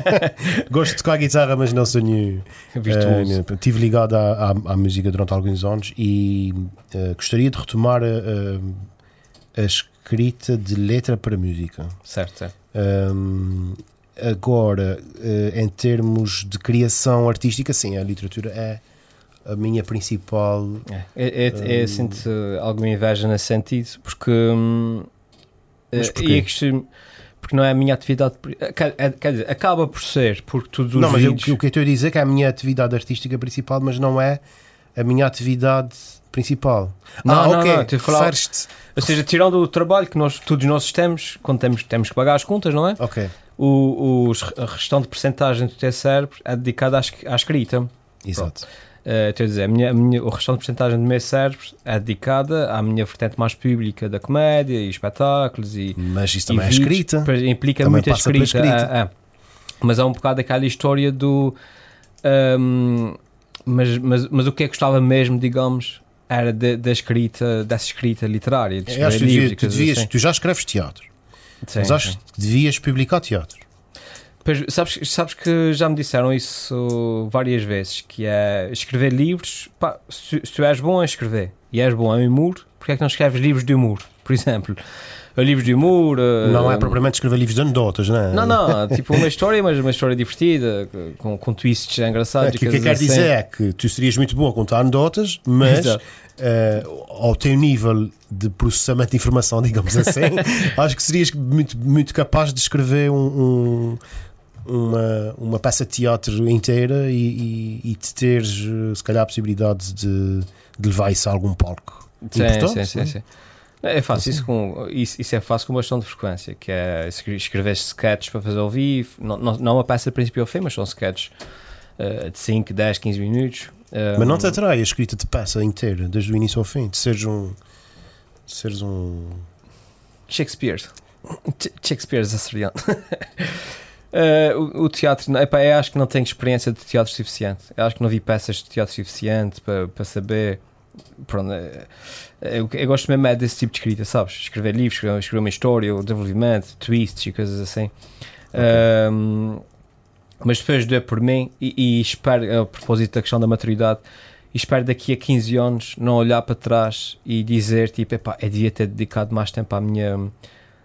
[SPEAKER 2] *laughs* Gosto de tocar guitarra, mas não sou nenhum. Uh, estive ligado à, à, à, música durante alguns anos e uh, gostaria de retomar a, a, escrita de letra para música.
[SPEAKER 1] Certo.
[SPEAKER 2] Um, Agora, eh, em termos de criação artística, sim, a literatura é a minha principal.
[SPEAKER 1] É, é, é, é sinto alguma inveja nesse sentido, porque. Hum,
[SPEAKER 2] Mas eh, porquê?
[SPEAKER 1] porque não é a minha atividade. Quer, é, quer dizer, acaba por ser, porque todos os.
[SPEAKER 2] Não,
[SPEAKER 1] mas
[SPEAKER 2] vídeos... o que eu estou a dizer é que é a minha atividade artística principal, mas não é a minha atividade principal.
[SPEAKER 1] Não, ah, não, ok. Não, falar, ou seja, tirando o trabalho que nós, todos nós temos, quando temos, temos que pagar as contas, não é?
[SPEAKER 2] Ok
[SPEAKER 1] o, o a restante porcentagem do teu cérebro é dedicada à, à escrita.
[SPEAKER 2] Exato.
[SPEAKER 1] Uh, a dizer, a minha, a minha, o restante porcentagem do meu cérebro é dedicada à minha vertente mais pública da comédia e espetáculos e
[SPEAKER 2] Mas isso também é escrita.
[SPEAKER 1] Implica também muita escrita. escrita. É, é. Mas é um bocado aquela história do... Um, mas, mas, mas o que é que gostava mesmo, digamos, era da escrita, dessa escrita literária. De
[SPEAKER 2] escrever livros, tu, devias, assim. tu já escreves teatro. Sim, mas acho sim. que devias publicar teatro.
[SPEAKER 1] Pois, sabes, sabes que já me disseram isso várias vezes, que é escrever livros, pá, se, se, tu és bom a escrever e és bom em humor, porque é que não escreves livros de humor, por exemplo? Livros de humor...
[SPEAKER 2] Não é propriamente escrever livros de anedotas, não é?
[SPEAKER 1] Não, não, *laughs* tipo uma história, mas uma história divertida, com, com twists engraçados.
[SPEAKER 2] É, que o que eu quero assim. dizer é que tu serias muito bom a contar anedotas, mas uh, ao teu nível de processamento de informação, *laughs* digamos assim, *laughs* acho que serias muito, muito capaz de escrever um, um uma, uma peça de teatro inteira e, e, e de teres, se calhar, a possibilidade de, de levar isso a algum palco.
[SPEAKER 1] Sim, sim, sim, sim, É fácil, isso, com, isso, isso, é fácil com bastante frequência, que é escrever sketches para fazer ao vivo, não, não, não uma peça de princípio ao fim, mas são sketches uh, de 5, 10, 15 minutos.
[SPEAKER 2] Um, mas não te atrai a escrita de peça inteira, desde o início ao fim, de seres um... De seres um...
[SPEAKER 1] Shakespeare. Shakespeare açoriano. Uh, *laughs* o, o, teatro, epá, eu acho que não tenho experiência de teatro suficiente. Eu acho que não vi peças de teatro suficiente para, para saber. Pronto, eu, eu, gosto mesmo é desse tipo de escrita, sabes? Escrever livros, escrever, escrever uma história, o desenvolvimento, twists e coisas assim. Okay. Uh, mas depois doer por mim e, e, espero, a propósito da questão da maturidade, espero daqui a 15 anos não olhar para trás e dizer tipo, epá, eu devia ter dedicado mais tempo à minha.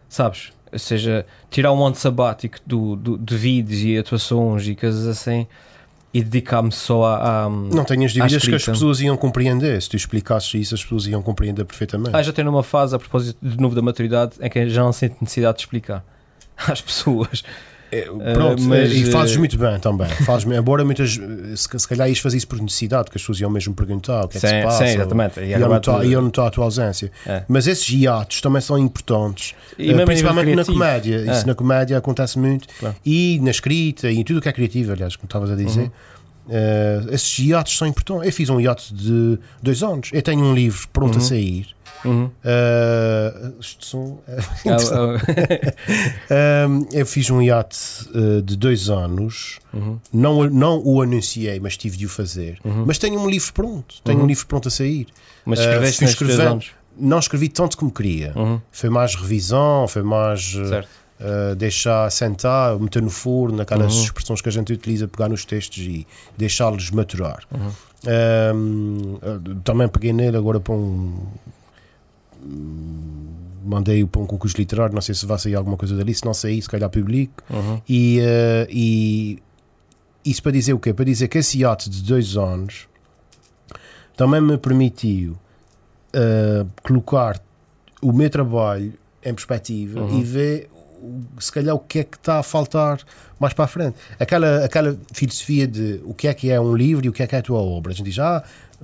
[SPEAKER 1] Sabes? ou seja, tirar um ano sabático do, do, de vídeos e atuações e coisas assim e dedicar-me só a, a.
[SPEAKER 2] Não tenhas dúvidas que as pessoas iam compreender. Se tu explicasses isso, as pessoas iam compreender perfeitamente.
[SPEAKER 1] Ah, já tenho uma fase, a propósito de novo da maturidade, em que já não sinto necessidade de explicar *laughs* às pessoas.
[SPEAKER 2] É, pronto, mas, e fazes eh, muito bem também. Fazes, embora muitas. Se, se calhar ias fazer isso por necessidade, que as pessoas iam mesmo perguntar o que é que se passa.
[SPEAKER 1] Sim, exatamente.
[SPEAKER 2] E iam notar, iam notar a tua ausência. É. Mas esses hiatos também são importantes, e uh, principalmente na comédia. É. Isso na comédia acontece muito. Claro. E na escrita e em tudo o que é criativo, aliás, como estavas a dizer. Uhum. Uh, esses hiatos são importantes. Eu fiz um hiato de dois anos. Eu tenho um livro pronto uhum. a sair Uhum. Uh, som, *laughs* *laughs* eu fiz um iate uh, de dois anos, uhum. não, não o anunciei, mas tive de o fazer. Uhum. Mas tenho um livro pronto, tenho um livro pronto a sair.
[SPEAKER 1] Mas escreveste uh, escrever?
[SPEAKER 2] Não escrevi tanto como queria. Foi mais revisão, foi mais Uh, deixar sentar, meter no forno, aquelas uhum. expressões que a gente utiliza, pegar nos textos e deixá-los maturar. Uhum. Uh, também peguei nele agora para um. Mandei-o para um concurso literário, não sei se vai sair alguma coisa dali, se não sair, se calhar publico. Uhum. E, uh, e isso para dizer o quê? Para dizer que esse ato de dois anos também me permitiu colocar o meu trabalho em perspectiva uhum. e ver se calhar o que é que está a faltar mais para a frente. Aquela, aquela filosofia de o que é que é um livro e o que é que é a tua obra. A gente diz, ah,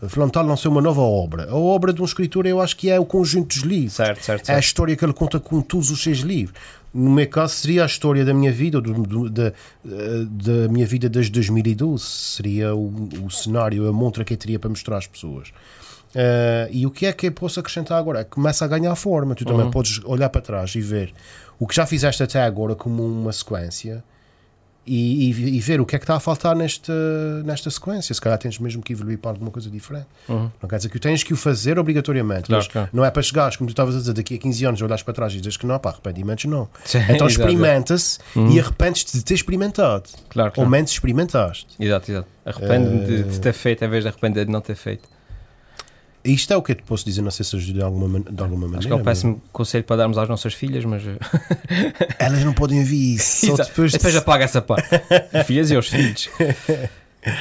[SPEAKER 2] Fulano Tal lançou uma nova obra. A obra de um escritor eu acho que é o conjunto dos livros.
[SPEAKER 1] Certo, certo, certo.
[SPEAKER 2] É a história que ele conta com todos os seus livros. No meu caso seria a história da minha vida, do, do, da, da minha vida desde 2012. Seria o, o cenário, a montra que eu teria para mostrar às pessoas. Uh, e o que é que eu posso acrescentar agora? Começa a ganhar forma. Tu também uhum. podes olhar para trás e ver o que já fizeste até agora como uma sequência e, e, e, ver o que é que está a faltar nesta, nesta sequência. Se calhar tens mesmo que evoluir para alguma coisa diferente. Uhum. Não quer dizer que o tens que o fazer obrigatoriamente, claro, mas claro. não é para chegares, como tu estavas a dizer, daqui a 15 anos olhares para trás e dizes que não, pá, arrependimentos não. Sim, então experimenta-se uhum. e arrependes-te de ter experimentado. Claro, claro. Ou menos experimentaste.
[SPEAKER 1] Exato, exato. Arrepende-me uh... de, de, ter feito em vez de arrepender de não ter feito.
[SPEAKER 2] Isto é o que eu te posso dizer, não sei se ajuda de alguma, de alguma maneira.
[SPEAKER 1] Acho que é um péssimo mas... conselho para darmos às nossas filhas, mas. *laughs*
[SPEAKER 2] Elas não podem ouvir isso. Só depois,
[SPEAKER 1] de... depois apaga essa parte. *laughs* filhas e aos filhos.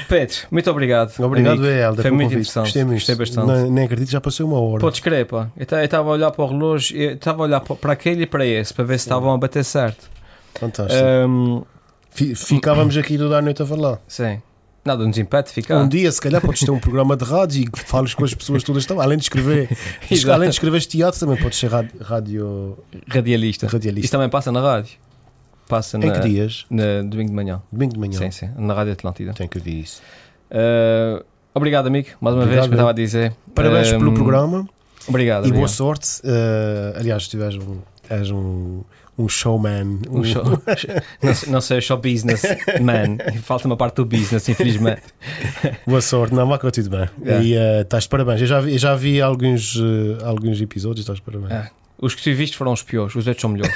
[SPEAKER 1] Pedro, muito obrigado.
[SPEAKER 2] Obrigado, Helder.
[SPEAKER 1] Foi muito interessante. Gostei,
[SPEAKER 2] Gostei bastante. Não, nem acredito, já passou uma hora.
[SPEAKER 1] Podes crer, pá. Eu estava a olhar para o relógio, estava a olhar para aquele e para esse, para ver se estavam a bater certo.
[SPEAKER 2] Fantástico. Um... Ficávamos aqui toda a noite a falar.
[SPEAKER 1] Sim. Nada nos impede de ficar.
[SPEAKER 2] Um dia, se calhar, podes ter um programa de rádio e falas com as pessoas todas estão. Além de escrever, *laughs* além de escrever teatro, também podes ser rádio,
[SPEAKER 1] radialista.
[SPEAKER 2] radialista.
[SPEAKER 1] Isso também passa na rádio. Passa
[SPEAKER 2] em na, que dias?
[SPEAKER 1] Na, domingo de manhã.
[SPEAKER 2] Domingo de manhã.
[SPEAKER 1] Sim, sim. Na Rádio Atlântida.
[SPEAKER 2] Tem que ouvir isso.
[SPEAKER 1] Uh, obrigado, amigo. Mais uma obrigado, vez, que estava a dizer.
[SPEAKER 2] Parabéns um, pelo programa.
[SPEAKER 1] Obrigado.
[SPEAKER 2] E
[SPEAKER 1] obrigado.
[SPEAKER 2] boa sorte. Uh, aliás, tu és um, és um um showman.
[SPEAKER 1] Um, um show, *laughs* não, não sei, show business man. Falta uma parte do business, infelizmente. *laughs*
[SPEAKER 2] Boa sorte, não, vai tudo bem. Yeah. E uh, estás de parabéns. Eu já vi, eu já vi alguns, uh, alguns episódios, estás de parabéns. Yeah.
[SPEAKER 1] Os que tu viste foram os piores, os outros são melhores.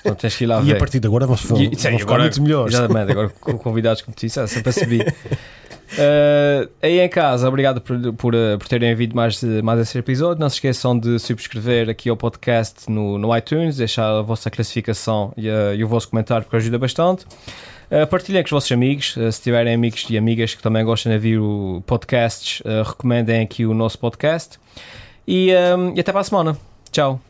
[SPEAKER 1] Então tens que ir lá
[SPEAKER 2] e
[SPEAKER 1] ver.
[SPEAKER 2] a partir de agora vão, vão, e, sim, vão agora, muito melhores.
[SPEAKER 1] Exatamente, agora com convidados como tu disseste, sempre a subir. *laughs* Uh, aí em casa, obrigado por, por, eh, por terem ouvido mais, mais esse episódio. Não se esqueçam de subscrever aqui ao podcast no, no iTunes, deixar a vossa classificação e, uh, e o vosso comentário, porque ajuda bastante. Uh, partilhem com os vossos amigos. Uh, se tiverem amigos e amigas que também gostam de ouvir podcasts, recomendem aqui o nosso podcast. E, um, e até para a semana. Tchau.